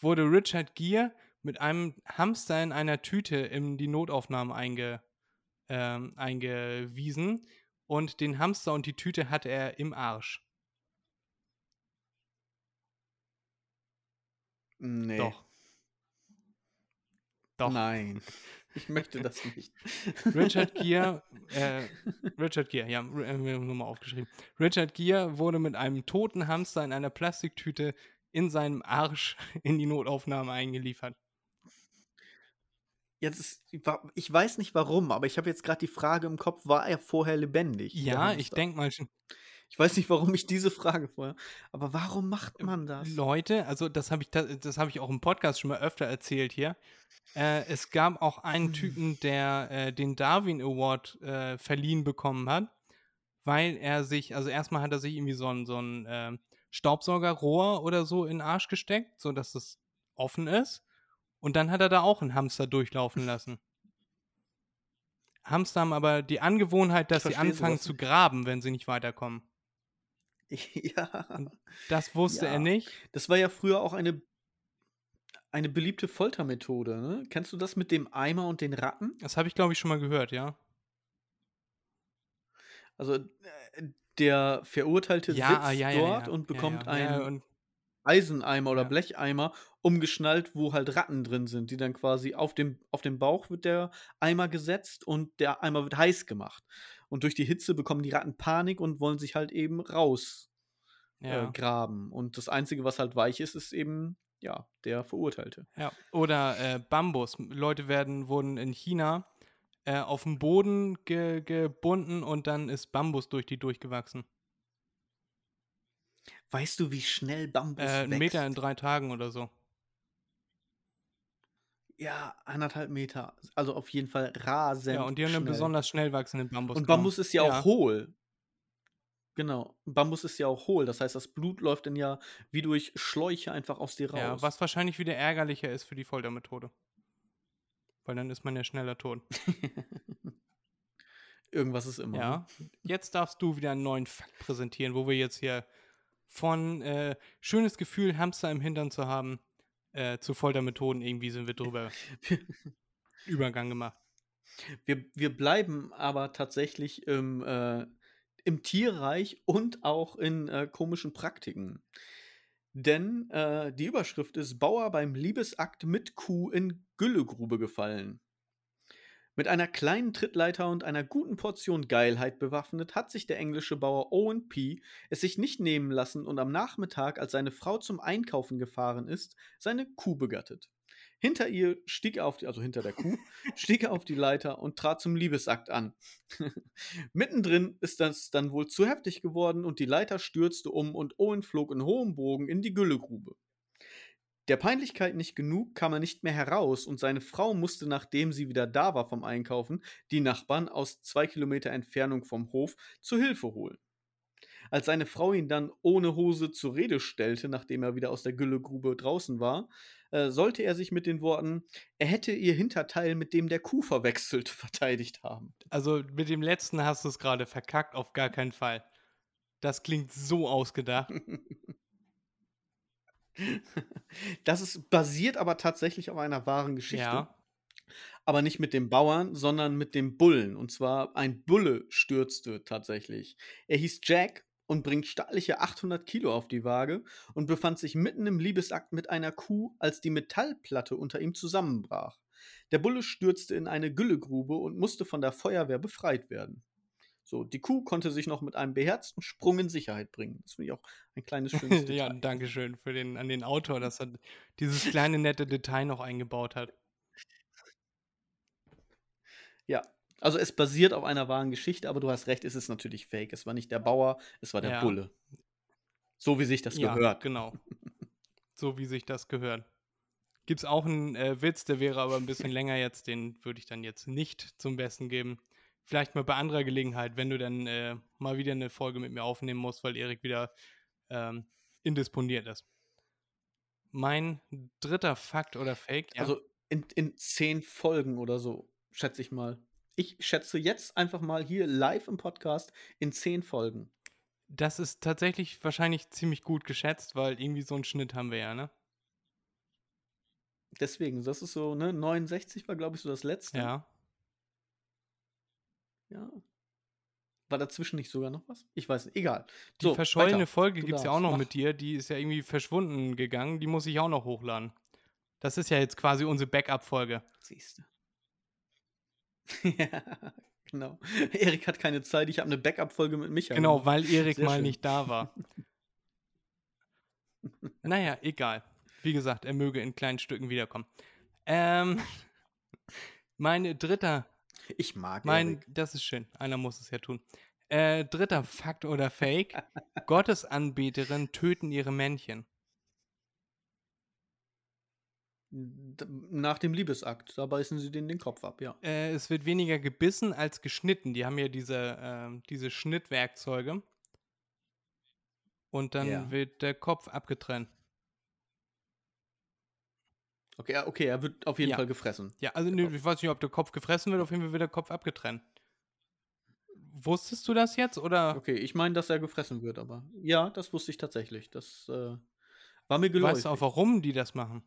wurde Richard Gere mit einem Hamster in einer Tüte in die Notaufnahme einge, ähm, eingewiesen und den Hamster und die Tüte hatte er im Arsch. nee. Doch. Doch. Nein. Ich möchte das nicht. Richard Gere, äh, Richard Gere, ja, äh, nochmal aufgeschrieben. Richard Gere wurde mit einem toten Hamster in einer Plastiktüte in seinem Arsch in die Notaufnahme eingeliefert. Jetzt ist, ich weiß nicht warum, aber ich habe jetzt gerade die Frage im Kopf, war er vorher lebendig? Ja, ich denke mal schon. Ich weiß nicht, warum ich diese Frage vorher. Aber warum macht man das? Leute, also das habe ich, ta- das habe ich auch im Podcast schon mal öfter erzählt hier. Äh, es gab auch einen Hm. Typen, der äh, den Darwin Award äh, verliehen bekommen hat, weil er sich, also erstmal hat er sich irgendwie so ein, so ein ähm, Staubsaugerrohr oder so in den Arsch gesteckt, sodass es offen ist. Und dann hat er da auch einen Hamster durchlaufen lassen. Hamster haben aber die Angewohnheit, dass sie anfangen zu graben, wenn sie nicht weiterkommen. Ja. Das wusste Ja. er nicht. Das war ja früher auch eine, eine beliebte Foltermethode. Ne? Kennst du das mit dem Eimer und den Ratten? Das habe ich, glaube ich, schon mal gehört, ja. Also äh, der Verurteilte Ja, sitzt ja, dort und bekommt einen Eiseneimer oder. Blecheimer umgeschnallt, wo halt Ratten drin sind, die dann quasi auf dem, auf dem Bauch wird der Eimer gesetzt und der Eimer wird heiß gemacht. Und durch die Hitze bekommen die Ratten Panik und wollen sich halt eben raus äh, Ja. graben. Und das Einzige, was halt weich ist, ist eben, ja, der Verurteilte. Ja. Oder äh, Bambus. Leute werden, wurden in China äh, auf dem Boden ge gebunden und dann ist Bambus durch die durchgewachsen. Weißt du, wie schnell Bambus Äh, ein? Meter in drei Tagen oder so. Ja, anderthalb Meter. Also auf jeden Fall rasend Ja, und die haben einen besonders schnell wachsenden Bambus. Und. Bambus ist ja, auch hohl. Genau. Bambus ist ja auch hohl. Das heißt, das Blut läuft dann ja wie durch Schläuche einfach aus dir raus. Ja, was wahrscheinlich wieder ärgerlicher ist für die Foltermethode. Weil dann ist man ja schneller tot. Irgendwas ist immer. Ja. Jetzt darfst du wieder einen neuen Fakt präsentieren, wo wir jetzt hier von äh, schönes Gefühl, Hamster im Hintern zu haben, äh, zu Foltermethoden irgendwie sind wir drüber Übergang gemacht. Wir, wir bleiben aber tatsächlich im, äh, im Tierreich und auch in äh, komischen Praktiken. Denn äh, die Überschrift ist Bauer beim Liebesakt mit Kuh in Güllegrube gefallen. Mit einer kleinen Trittleiter und einer guten Portion Geilheit bewaffnet, hat sich der englische Bauer Owen P. es sich nicht nehmen lassen und am Nachmittag, als seine Frau zum Einkaufen gefahren ist, seine Kuh begattet. Hinter ihr stieg er auf die, also hinter der Kuh, stieg er auf die Leiter und trat zum Liebesakt an. Mittendrin ist das dann wohl zu heftig geworden und die Leiter stürzte um und Owen flog in hohem Bogen in die Güllegrube. Der Peinlichkeit nicht genug kam er nicht mehr heraus und seine Frau musste, nachdem sie wieder da war vom Einkaufen, die Nachbarn aus zwei Kilometer Entfernung vom Hof zu Hilfe holen. Als seine Frau ihn dann ohne Hose zur Rede stellte, nachdem er wieder aus der Güllegrube draußen war, äh, sollte er sich mit den Worten, er hätte ihr Hinterteil mit dem der Kuh verwechselt, verteidigt haben. Also mit dem letzten hast du es gerade verkackt, auf gar keinen Fall. Das klingt so ausgedacht. Das ist basiert aber tatsächlich auf einer wahren Geschichte. Ja. Aber nicht mit dem Bauern, sondern mit dem Bullen. Und zwar ein Bulle stürzte tatsächlich. Er hieß Jack und bringt stattliche 800 Kilo auf die Waage und befand sich mitten im Liebesakt mit einer Kuh, als die Metallplatte unter ihm zusammenbrach. Der Bulle stürzte in eine Güllegrube und musste von der Feuerwehr befreit werden. So, die Kuh konnte sich noch mit einem beherzten Sprung in Sicherheit bringen. Das finde ich auch ein kleines schönes ja, Detail. danke schön für den, an den Autor, dass er dieses kleine nette Detail noch eingebaut hat. Ja, also es basiert auf einer wahren Geschichte, aber du hast recht, es ist natürlich fake. Es war nicht der Bauer, es war der Ja. Bulle. So wie sich das ja, gehört. genau. So wie sich das gehört. Gibt es auch einen äh, Witz, der wäre aber ein bisschen länger jetzt, den würde ich dann jetzt nicht zum Besten geben. Vielleicht mal bei anderer Gelegenheit, wenn du dann äh, mal wieder eine Folge mit mir aufnehmen musst, weil Erik wieder ähm, indisponiert ist. Mein dritter Fakt oder Fake, ja, Also in, in zehn Folgen oder so, schätze ich mal. Ich schätze jetzt einfach mal hier live im Podcast in zehn Folgen. das ist tatsächlich wahrscheinlich ziemlich gut geschätzt, weil irgendwie so einen Schnitt haben wir ja, ne? Deswegen, das ist so, ne, 69 war, glaube ich, so das letzte. Ja. Ja. War dazwischen nicht sogar noch was? Ich weiß nicht, egal. Die So, verschollene weiter. Folge gibt es ja auch noch mit dir. Die ist ja irgendwie verschwunden gegangen. Die muss ich auch noch hochladen. Das ist ja jetzt quasi unsere Backup-Folge. Siehst du. ja, genau. Erik hat keine Zeit, ich habe eine Backup-Folge mit Michael. Genau, weil Erik mal schön. nicht da war. naja, egal. Wie gesagt, er möge in kleinen Stücken wiederkommen. Ähm, mein dritter, Ich mag mein, Erik. das ist schön. Einer muss es ja tun. Äh, dritter Fakt oder Fake. Gottesanbeterinnen töten ihre Männchen. Nach dem Liebesakt, da beißen sie denen den Kopf ab, ja. Äh, es wird weniger gebissen als geschnitten. Die haben ja diese, ähm, diese Schnittwerkzeuge. Und dann Ja. wird der Kopf abgetrennt. Okay, okay, er wird auf jeden Ja. Fall gefressen. Ja, also nö, Kopf. ich weiß nicht, ob der Kopf gefressen wird, auf jeden Fall wird der Kopf abgetrennt. Wusstest du das jetzt oder Okay, ich meine, dass er gefressen wird, aber ja, das wusste ich tatsächlich. Das äh, war mir geläufig. weißt du auch, warum die das machen?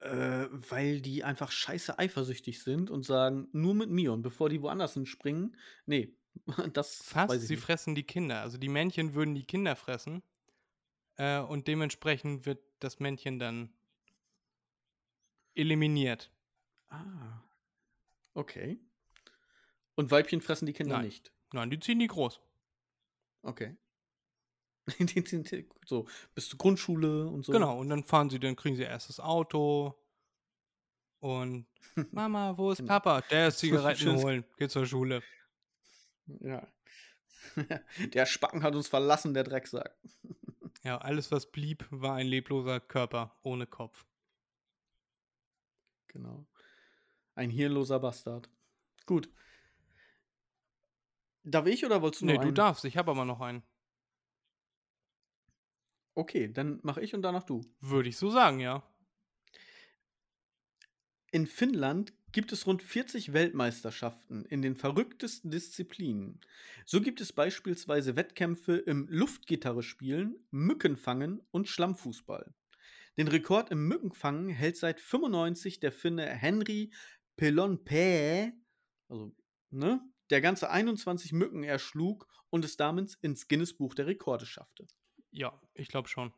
Äh, weil die einfach scheiße eifersüchtig sind und sagen, nur mit mir und bevor die woanders hinspringen, nee, das Fast, weiß ich sie nicht. fressen die Kinder. Also die Männchen würden die Kinder fressen. Äh, und dementsprechend wird das Männchen dann eliminiert. Ah, okay. Und Weibchen fressen die Kinder Nein. nicht. Nein, die ziehen die groß. Okay. so, bis zur Grundschule und so. Genau, und dann fahren sie, dann kriegen sie erst das Auto. Und Mama, wo ist Genau. Papa? Der ist Zigaretten holen, geht zur Schule. Ja. Der Spacken hat uns verlassen, der Drecksack. Ja, alles, was blieb, war ein lebloser Körper ohne Kopf. Genau. Ein hirnloser Bastard. Gut. Darf ich oder wolltest du Nee, noch du einen? darfst, ich habe aber noch einen. Okay, dann mache ich und danach du. Würde ich so sagen, ja. In Finnland gibt es rund 40 Weltmeisterschaften in den verrücktesten Disziplinen. So gibt es beispielsweise Wettkämpfe im Luftgitarre spielen, Mückenfangen und Schlammfußball. Den Rekord im Mückenfangen hält seit 95 der Finne Henry Pelonpää, also, ne, der ganze 21 Mücken erschlug und es damit ins Guinness-Buch der Rekorde schaffte. Ja, ich glaube schon.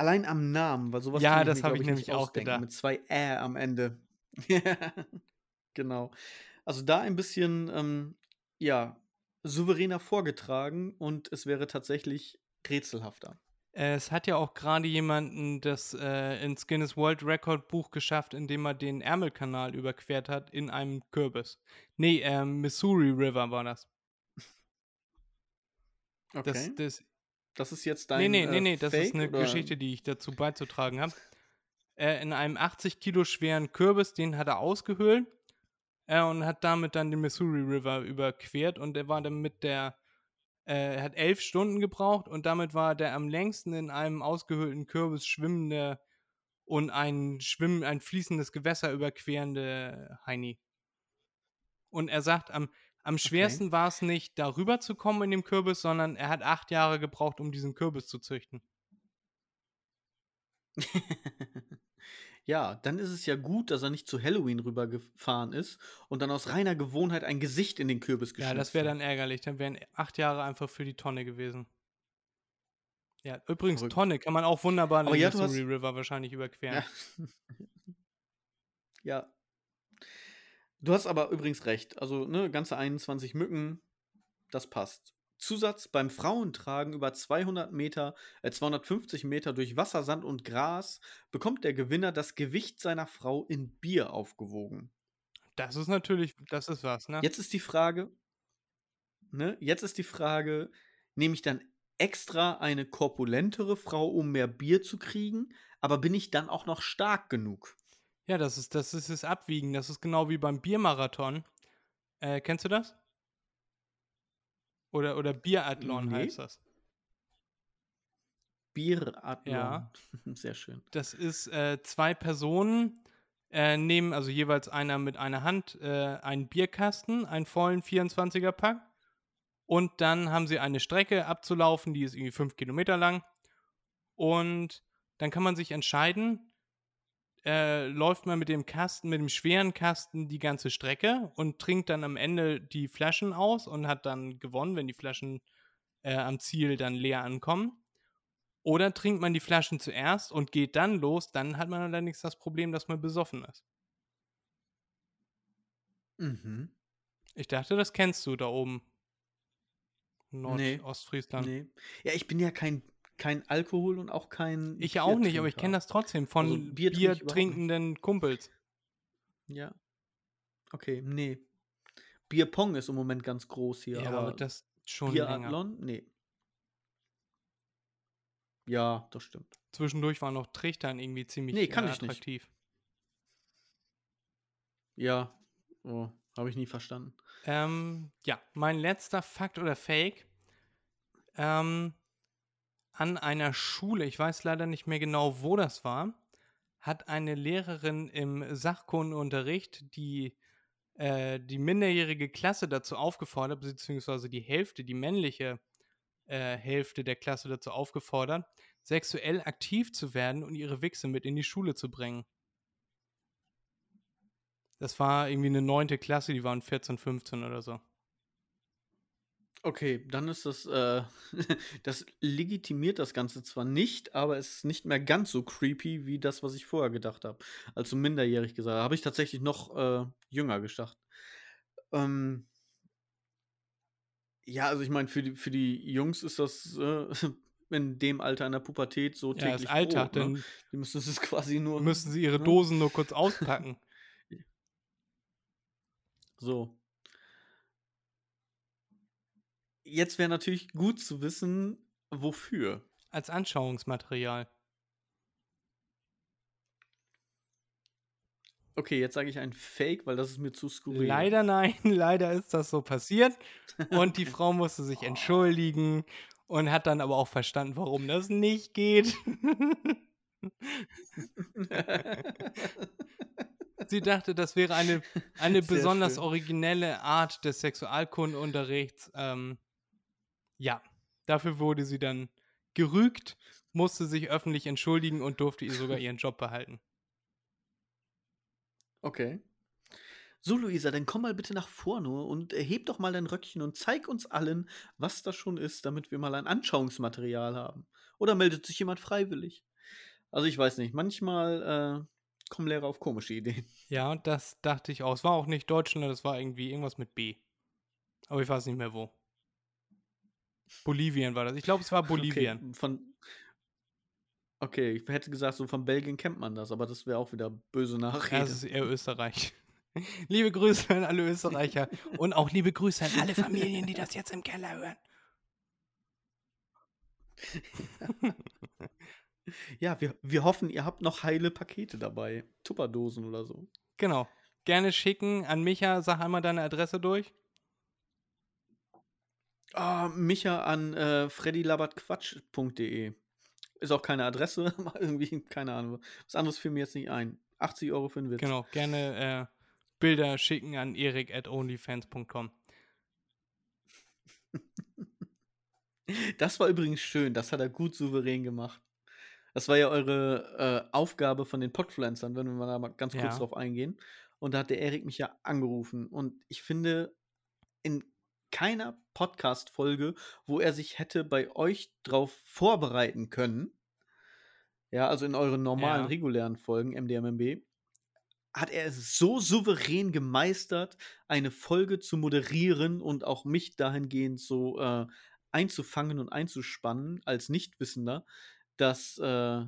Allein am Namen, weil sowas Ja, das mir, hab glaub ich nicht nämlich auch gedacht. Mit zwei Ä am Ende. genau. Also da ein bisschen, ähm, ja, souveräner vorgetragen und es wäre tatsächlich rätselhafter. Es hat ja auch gerade jemanden das äh, ins Guinness World Record Buch geschafft, indem er den Ärmelkanal überquert hat in einem Kürbis. Nee, ähm, Missouri River war das. Okay. Das, Das, das ist jetzt Nee, dein nee, nee, äh, nee, das ist Fake, eine oder? Geschichte, die ich dazu beizutragen habe. Äh, in einem 80 Kilo schweren Kürbis, den hat er ausgehöhlt äh, und hat damit dann den Missouri River überquert und er war dann mit der, äh, er hat elf Stunden gebraucht und damit war der am längsten in einem ausgehöhlten Kürbis schwimmende und ein Schwimmen, ein fließendes Gewässer überquerende Heini. Und er sagt, am, am schwersten war es nicht, darüber zu kommen in dem Kürbis, sondern er hat acht Jahre gebraucht, um diesen Kürbis zu züchten. ja, dann ist es ja gut, dass er nicht zu Halloween rübergefahren ist und dann aus reiner Gewohnheit ein Gesicht in den Kürbis Ja, geschnitzt das wäre hat. dann ärgerlich. Dann wären acht Jahre einfach für die Tonne gewesen. Ja, übrigens, Verrückt. Tonne kann man auch wunderbar Aber den ja, Missouri River wahrscheinlich überqueren. Ja. ja. Du hast aber übrigens recht. Also, ne, ganze 21 Mücken, das passt. Zusatz beim Frauentragen über 200 Meter, äh, 250 Meter durch Wasser, Sand und Gras bekommt der Gewinner das Gewicht seiner Frau in Bier aufgewogen. Das ist natürlich, das ist was, ne? Jetzt ist die Frage, ne, jetzt ist die Frage, nehme ich dann extra eine korpulentere Frau, um mehr Bier zu kriegen, aber bin ich dann auch noch stark genug? Ja, das ist, das ist das Abwiegen. Das ist genau wie beim Biermarathon. Äh, kennst du das? Oder, oder Bierathlon Nee. heißt das. Bierathlon. Ja. Sehr schön. Das ist äh, zwei Personen äh, nehmen, also jeweils einer mit einer Hand, äh, einen Bierkasten, einen vollen 24er Pack. Und dann haben sie eine Strecke abzulaufen, die ist irgendwie fünf Kilometer lang. Und dann kann man sich entscheiden, äh, läuft man mit dem Kasten, mit dem schweren Kasten die ganze Strecke und trinkt dann am Ende die Flaschen aus und hat dann gewonnen, wenn die Flaschen äh, am Ziel dann leer ankommen. Oder trinkt man die Flaschen zuerst und geht dann los, dann hat man allerdings das Problem, dass man besoffen ist. Mhm. Ich dachte, das kennst du da oben. Nee. Nordostfriesland. Nee. Ja, ich bin ja kein, kein Alkohol und auch kein. Ich ja auch nicht, aber ich kenne das trotzdem von Also, Bier Bier, nicht. trinkenden Kumpels. Ja. Okay, nee. Bierpong ist im Moment ganz groß hier, Ja, aber, das schon länger. Biathlon? Nee. Ja, das stimmt. Zwischendurch war noch Trichtern irgendwie ziemlich Nee, kann äh, ich nicht. attraktiv. Ja. Oh, habe ich nie verstanden. Ähm, ja, mein letzter Fakt oder Fake. Ähm, an einer Schule, ich weiß leider nicht mehr genau, wo das war, hat eine Lehrerin im Sachkundenunterricht die, äh, die minderjährige Klasse dazu aufgefordert, beziehungsweise die Hälfte, die männliche äh, Hälfte der Klasse dazu aufgefordert, sexuell aktiv zu werden und ihre Wichse mit in die Schule zu bringen. Das war irgendwie eine neunte Klasse, die waren 14, 15 oder so. Okay, dann ist das, äh, das legitimiert das Ganze zwar nicht, aber es ist nicht mehr ganz so creepy wie das, was ich vorher gedacht habe. Also minderjährig gesagt. Habe ich tatsächlich noch äh, jünger gedacht. Ähm, Ja, also ich meine, für die, für die Jungs ist das äh, in dem Alter in der Pubertät so Ja, das täglich Alter, Brot, ne? Die müssen es quasi nur. müssen sie ihre ne? Dosen nur kurz auspacken. So. Jetzt wäre natürlich gut zu wissen, wofür. Als Anschauungsmaterial. Okay, jetzt sage ich ein Fake, weil das ist mir zu skurril. Leider nein, leider ist das so passiert. Und die Frau musste sich entschuldigen und hat dann aber auch verstanden, warum das nicht geht. Sie dachte, das wäre eine, eine Sehr besonders schön. originelle Art des Sexualkundenunterrichts. Ähm, ja, dafür wurde sie dann gerügt, musste sich öffentlich entschuldigen und durfte ihr sogar ihren Job behalten. Okay. So, Luisa, dann komm mal bitte nach vorne und heb doch mal dein Röckchen und zeig uns allen, was das schon ist, damit wir mal ein Anschauungsmaterial haben. Oder meldet sich jemand freiwillig? Also ich weiß nicht, manchmal äh, kommen Lehrer auf komische Ideen. Ja, das dachte ich auch. Es war auch nicht Deutschland, das war irgendwie irgendwas mit B. Aber ich weiß nicht mehr wo. Bolivien war das. Ich glaube, es war Bolivien. Okay, von okay, ich hätte gesagt, so von Belgien kennt man das, aber das wäre auch wieder böse Nachrede. das ist eher Österreich. liebe Grüße an alle Österreicher und auch liebe Grüße an alle Familien, die das jetzt im Keller hören. Ja, wir, wir hoffen, ihr habt noch heile Pakete dabei. Tupperdosen oder so. Genau. Gerne schicken an Micha. Sag einmal deine Adresse durch. Ah, Micha an äh, freddylabertquatsch.de. Ist auch keine Adresse, irgendwie, keine Ahnung. Was anderes fiel mir jetzt nicht ein. 80 Euro für einen Witz. Genau. Gerne äh, Bilder schicken an erik at onlyfans.com. Das war übrigens schön, das hat er gut souverän gemacht. Das war ja eure äh, Aufgabe von den Podpflanzern, wenn wir mal da mal ganz kurz Ja. drauf eingehen. Und da hat der Erik mich ja angerufen. Und ich finde, in keiner Podcast-Folge, wo er sich hätte bei euch drauf vorbereiten können, ja, also in euren normalen, Ja. regulären Folgen, MDMMB, hat er es so souverän gemeistert, eine Folge zu moderieren und auch mich dahingehend so äh, einzufangen und einzuspannen als Nichtwissender, dass äh,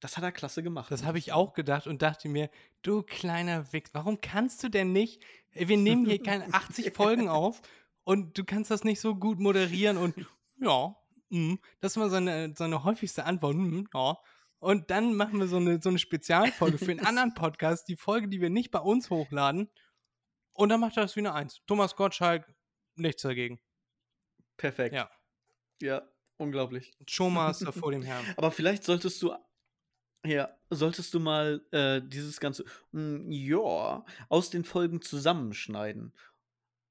das hat er klasse gemacht. Das habe ich auch gedacht und dachte mir, du kleiner Wichs, warum kannst du denn nicht? Ey, Wir nehmen hier keine 80 Folgen auf und du kannst das nicht so gut moderieren und ja, mm, das war seine, seine häufigste Antwort, mm, ja. Und dann machen wir so eine, so eine Spezialfolge für einen anderen Podcast, die Folge, die wir nicht bei uns hochladen. Und dann macht er das wie eine Eins. Thomas Gottschalk, nichts dagegen. Perfekt. Ja. Ja, unglaublich. Showmaster vor dem Herrn. Aber vielleicht solltest du, ja, solltest du mal äh, dieses ganze, mm, ja, aus den Folgen zusammenschneiden.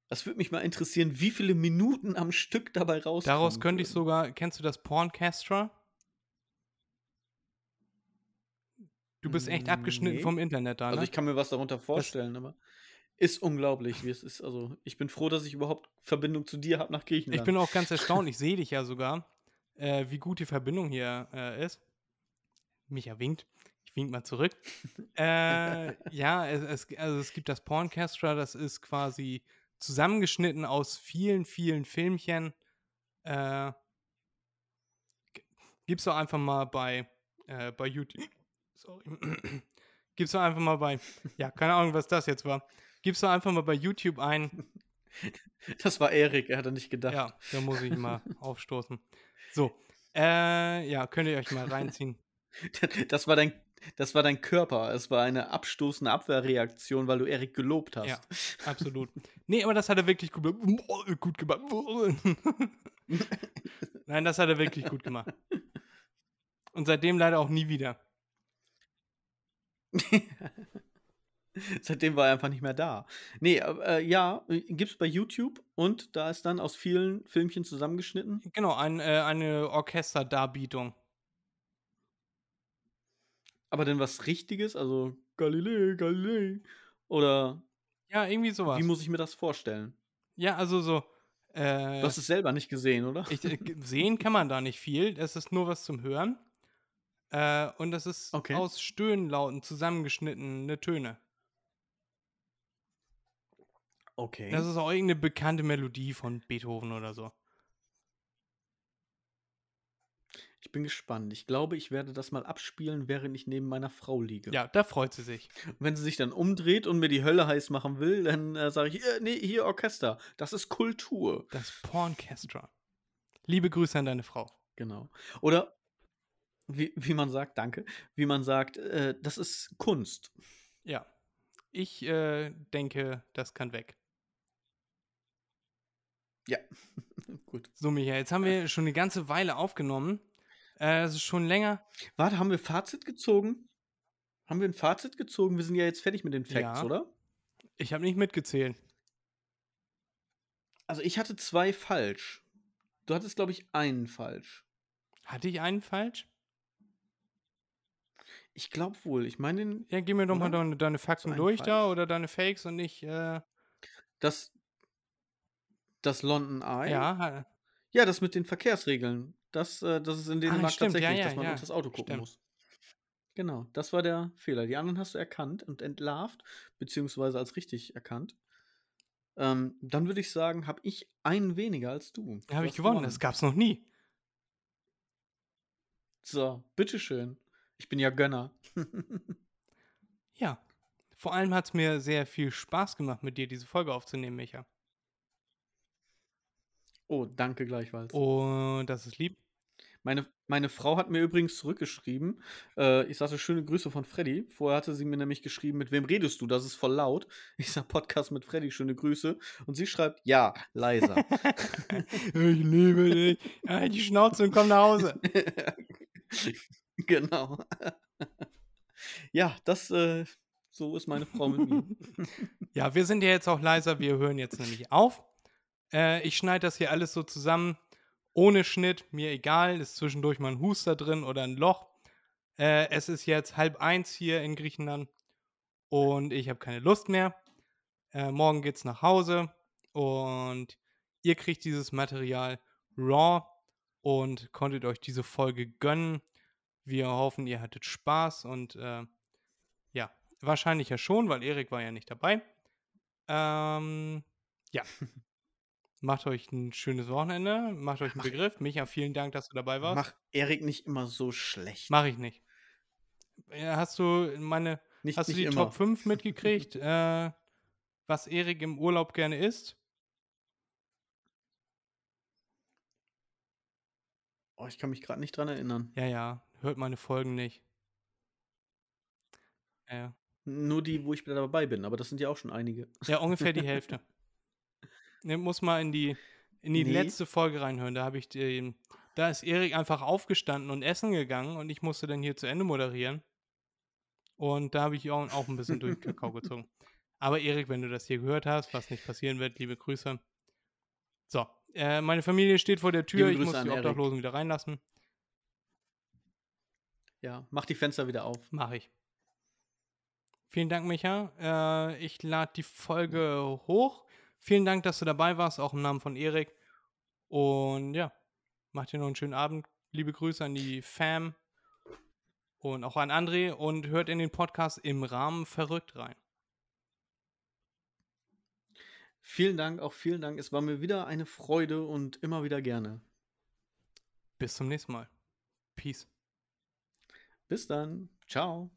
Das würde mich mal interessieren, wie viele Minuten am Stück dabei rauskommen. Daraus könnte ich sogar, kennst du das Porncastra? Du bist echt abgeschnitten Nee. vom Internet da, ne? Also ich kann mir was darunter vorstellen, aber ist unglaublich, wie es ist. Also ich bin froh, dass ich überhaupt Verbindung zu dir habe nach Griechenland. Ich bin auch ganz erstaunt, ich sehe dich ja sogar, äh, wie gut die Verbindung hier äh, ist. Micha winkt. Ich wink mal zurück. äh, ja, es, es, also es gibt das Porncastra, das ist quasi zusammengeschnitten aus vielen, vielen Filmchen. Äh, gib's doch einfach mal bei, äh, bei YouTube. Sorry. Gib's doch einfach mal bei. Ja, keine Ahnung, was das jetzt war. Gib's doch einfach mal bei YouTube ein. das war Erik, er hat nicht gedacht. Ja, da muss ich mal aufstoßen. So, äh, ja, könnt ihr euch mal reinziehen. Das war dein, das war dein Körper. Es war eine abstoßende Abwehrreaktion, weil du Erik gelobt hast. Ja, absolut. Nee, aber das hat er wirklich gut, gut gemacht. Nein, das hat er wirklich gut gemacht. Und seitdem leider auch nie wieder. Seitdem war er einfach nicht mehr da. Nee, äh, ja, äh, gibt's bei YouTube und da ist dann aus vielen Filmchen zusammengeschnitten. Genau, ein, äh, eine Orchesterdarbietung. Aber denn was Richtiges? Also Galilei, Galilei. Oder Ja, irgendwie sowas. wie muss ich mir das vorstellen? Ja, also so. Äh, Du hast es selber nicht gesehen, oder? ich, äh, sehen kann man da nicht viel. Es ist nur was zum Hören. Äh, und das ist Okay. aus Stöhnlauten zusammengeschnittene Töne. Okay. Das ist auch irgendeine bekannte Melodie von Beethoven oder so. Ich bin gespannt. Ich glaube, ich werde das mal abspielen, während ich neben meiner Frau liege. Ja, da freut sie sich. Wenn sie sich dann umdreht und mir die Hölle heiß machen will, dann äh, sage ich, äh, nee, hier Orchester. Das ist Kultur. Das Pornkestra. Liebe Grüße an deine Frau. Genau. Oder wie, wie man sagt, danke, wie man sagt, äh, das ist Kunst. Ja. Ich äh, denke, das kann weg. Ja. Gut. So, Michael, jetzt haben wir schon eine ganze Weile aufgenommen. Es ist schon länger. Warte, haben wir Fazit gezogen? Haben wir ein Fazit gezogen? Wir sind ja jetzt fertig mit den Facts, Ja. oder? Ich habe nicht mitgezählt. Also ich hatte zwei falsch. Du hattest, glaube ich, einen falsch. Hatte ich einen falsch? Ich glaube wohl. Ich meine, den- Ja, gib mir doch mal deine, deine Fakten durch da falsch. oder deine Fakes und ich, äh, das, das London Eye. ja, Ja, das mit den Verkehrsregeln. Das, äh, das ist in Dänemark stimmt, ja, tatsächlich, ja, dass man ja, das Auto gucken stimmt. muss. Genau, das war der Fehler. Die anderen hast du erkannt und entlarvt, beziehungsweise als richtig erkannt. Ähm, dann würde ich sagen, habe ich einen weniger als du. Du habe ich hast gewonnen. Das gab's noch nie. So, bitteschön. Ich bin ja Gönner. Ja. Vor allem hat es mir sehr viel Spaß gemacht, mit dir diese Folge aufzunehmen, Micha. oh, danke gleichfalls. Und das ist lieb. Meine, meine Frau hat mir übrigens zurückgeschrieben. Äh, ich sagte schöne Grüße von Freddy. Vorher hatte sie mir nämlich geschrieben, mit wem redest du? Das ist voll laut. Ich sag Podcast mit Freddy, schöne Grüße. Und sie schreibt, ja, leiser. ich liebe dich. Halt die Schnauze und komm nach Hause. genau. ja, das, äh, so ist meine Frau mit mir. Ja, wir sind ja jetzt auch leiser. Wir hören jetzt nämlich auf. Äh, ich schneide das hier alles so zusammen. Ohne Schnitt, mir egal. Ist zwischendurch mal ein Huster drin oder ein Loch. Äh, es ist jetzt halb eins hier in Griechenland. Und ich habe keine Lust mehr. Äh, morgen geht's nach Hause. Und ihr kriegt dieses Material raw und konntet euch diese Folge gönnen. Wir hoffen, ihr hattet Spaß und äh, ja, wahrscheinlich ja schon, weil Erik war ja nicht dabei. Ähm, ja. Macht euch ein schönes Wochenende, macht euch einen Mach- Begriff. Micha, vielen Dank, dass du dabei warst. Mach Erik nicht immer so schlecht. Mach ich nicht. Äh, Hast du meine, nicht, hast du nicht die immer. Top 5 mitgekriegt, äh, was Erik im Urlaub gerne isst? Oh, ich kann mich gerade nicht dran erinnern. Ja, ja, hört meine Folgen nicht. Ja, ja. Nur die, wo ich dabei bin, aber das sind ja auch schon einige. Ja, ungefähr die Hälfte. Ne, muss mal in die, in die Nee. letzte Folge reinhören. Da habe ich den, da ist Erik einfach aufgestanden und essen gegangen und ich musste dann hier zu Ende moderieren. Und da habe ich auch, auch ein bisschen durch Kakao gezogen. Aber Erik, wenn du das hier gehört hast, was nicht passieren wird, liebe Grüße. So, äh, meine Familie steht vor der Tür. Ich muss die. Obdachlosen wieder reinlassen. Ja, mach die Fenster wieder auf. Mache ich. Vielen Dank, Micha. Äh, ich lade die Folge hoch. Vielen Dank, dass du dabei warst, auch im Namen von Erik. Und ja, macht dir noch einen schönen Abend. Liebe Grüße an die Fam und auch an André und hört in den Podcast im Rahmen verrückt rein. Vielen Dank, auch vielen Dank. Es war mir wieder eine Freude und immer wieder gerne. Bis zum nächsten Mal. Peace. Bis dann. Ciao.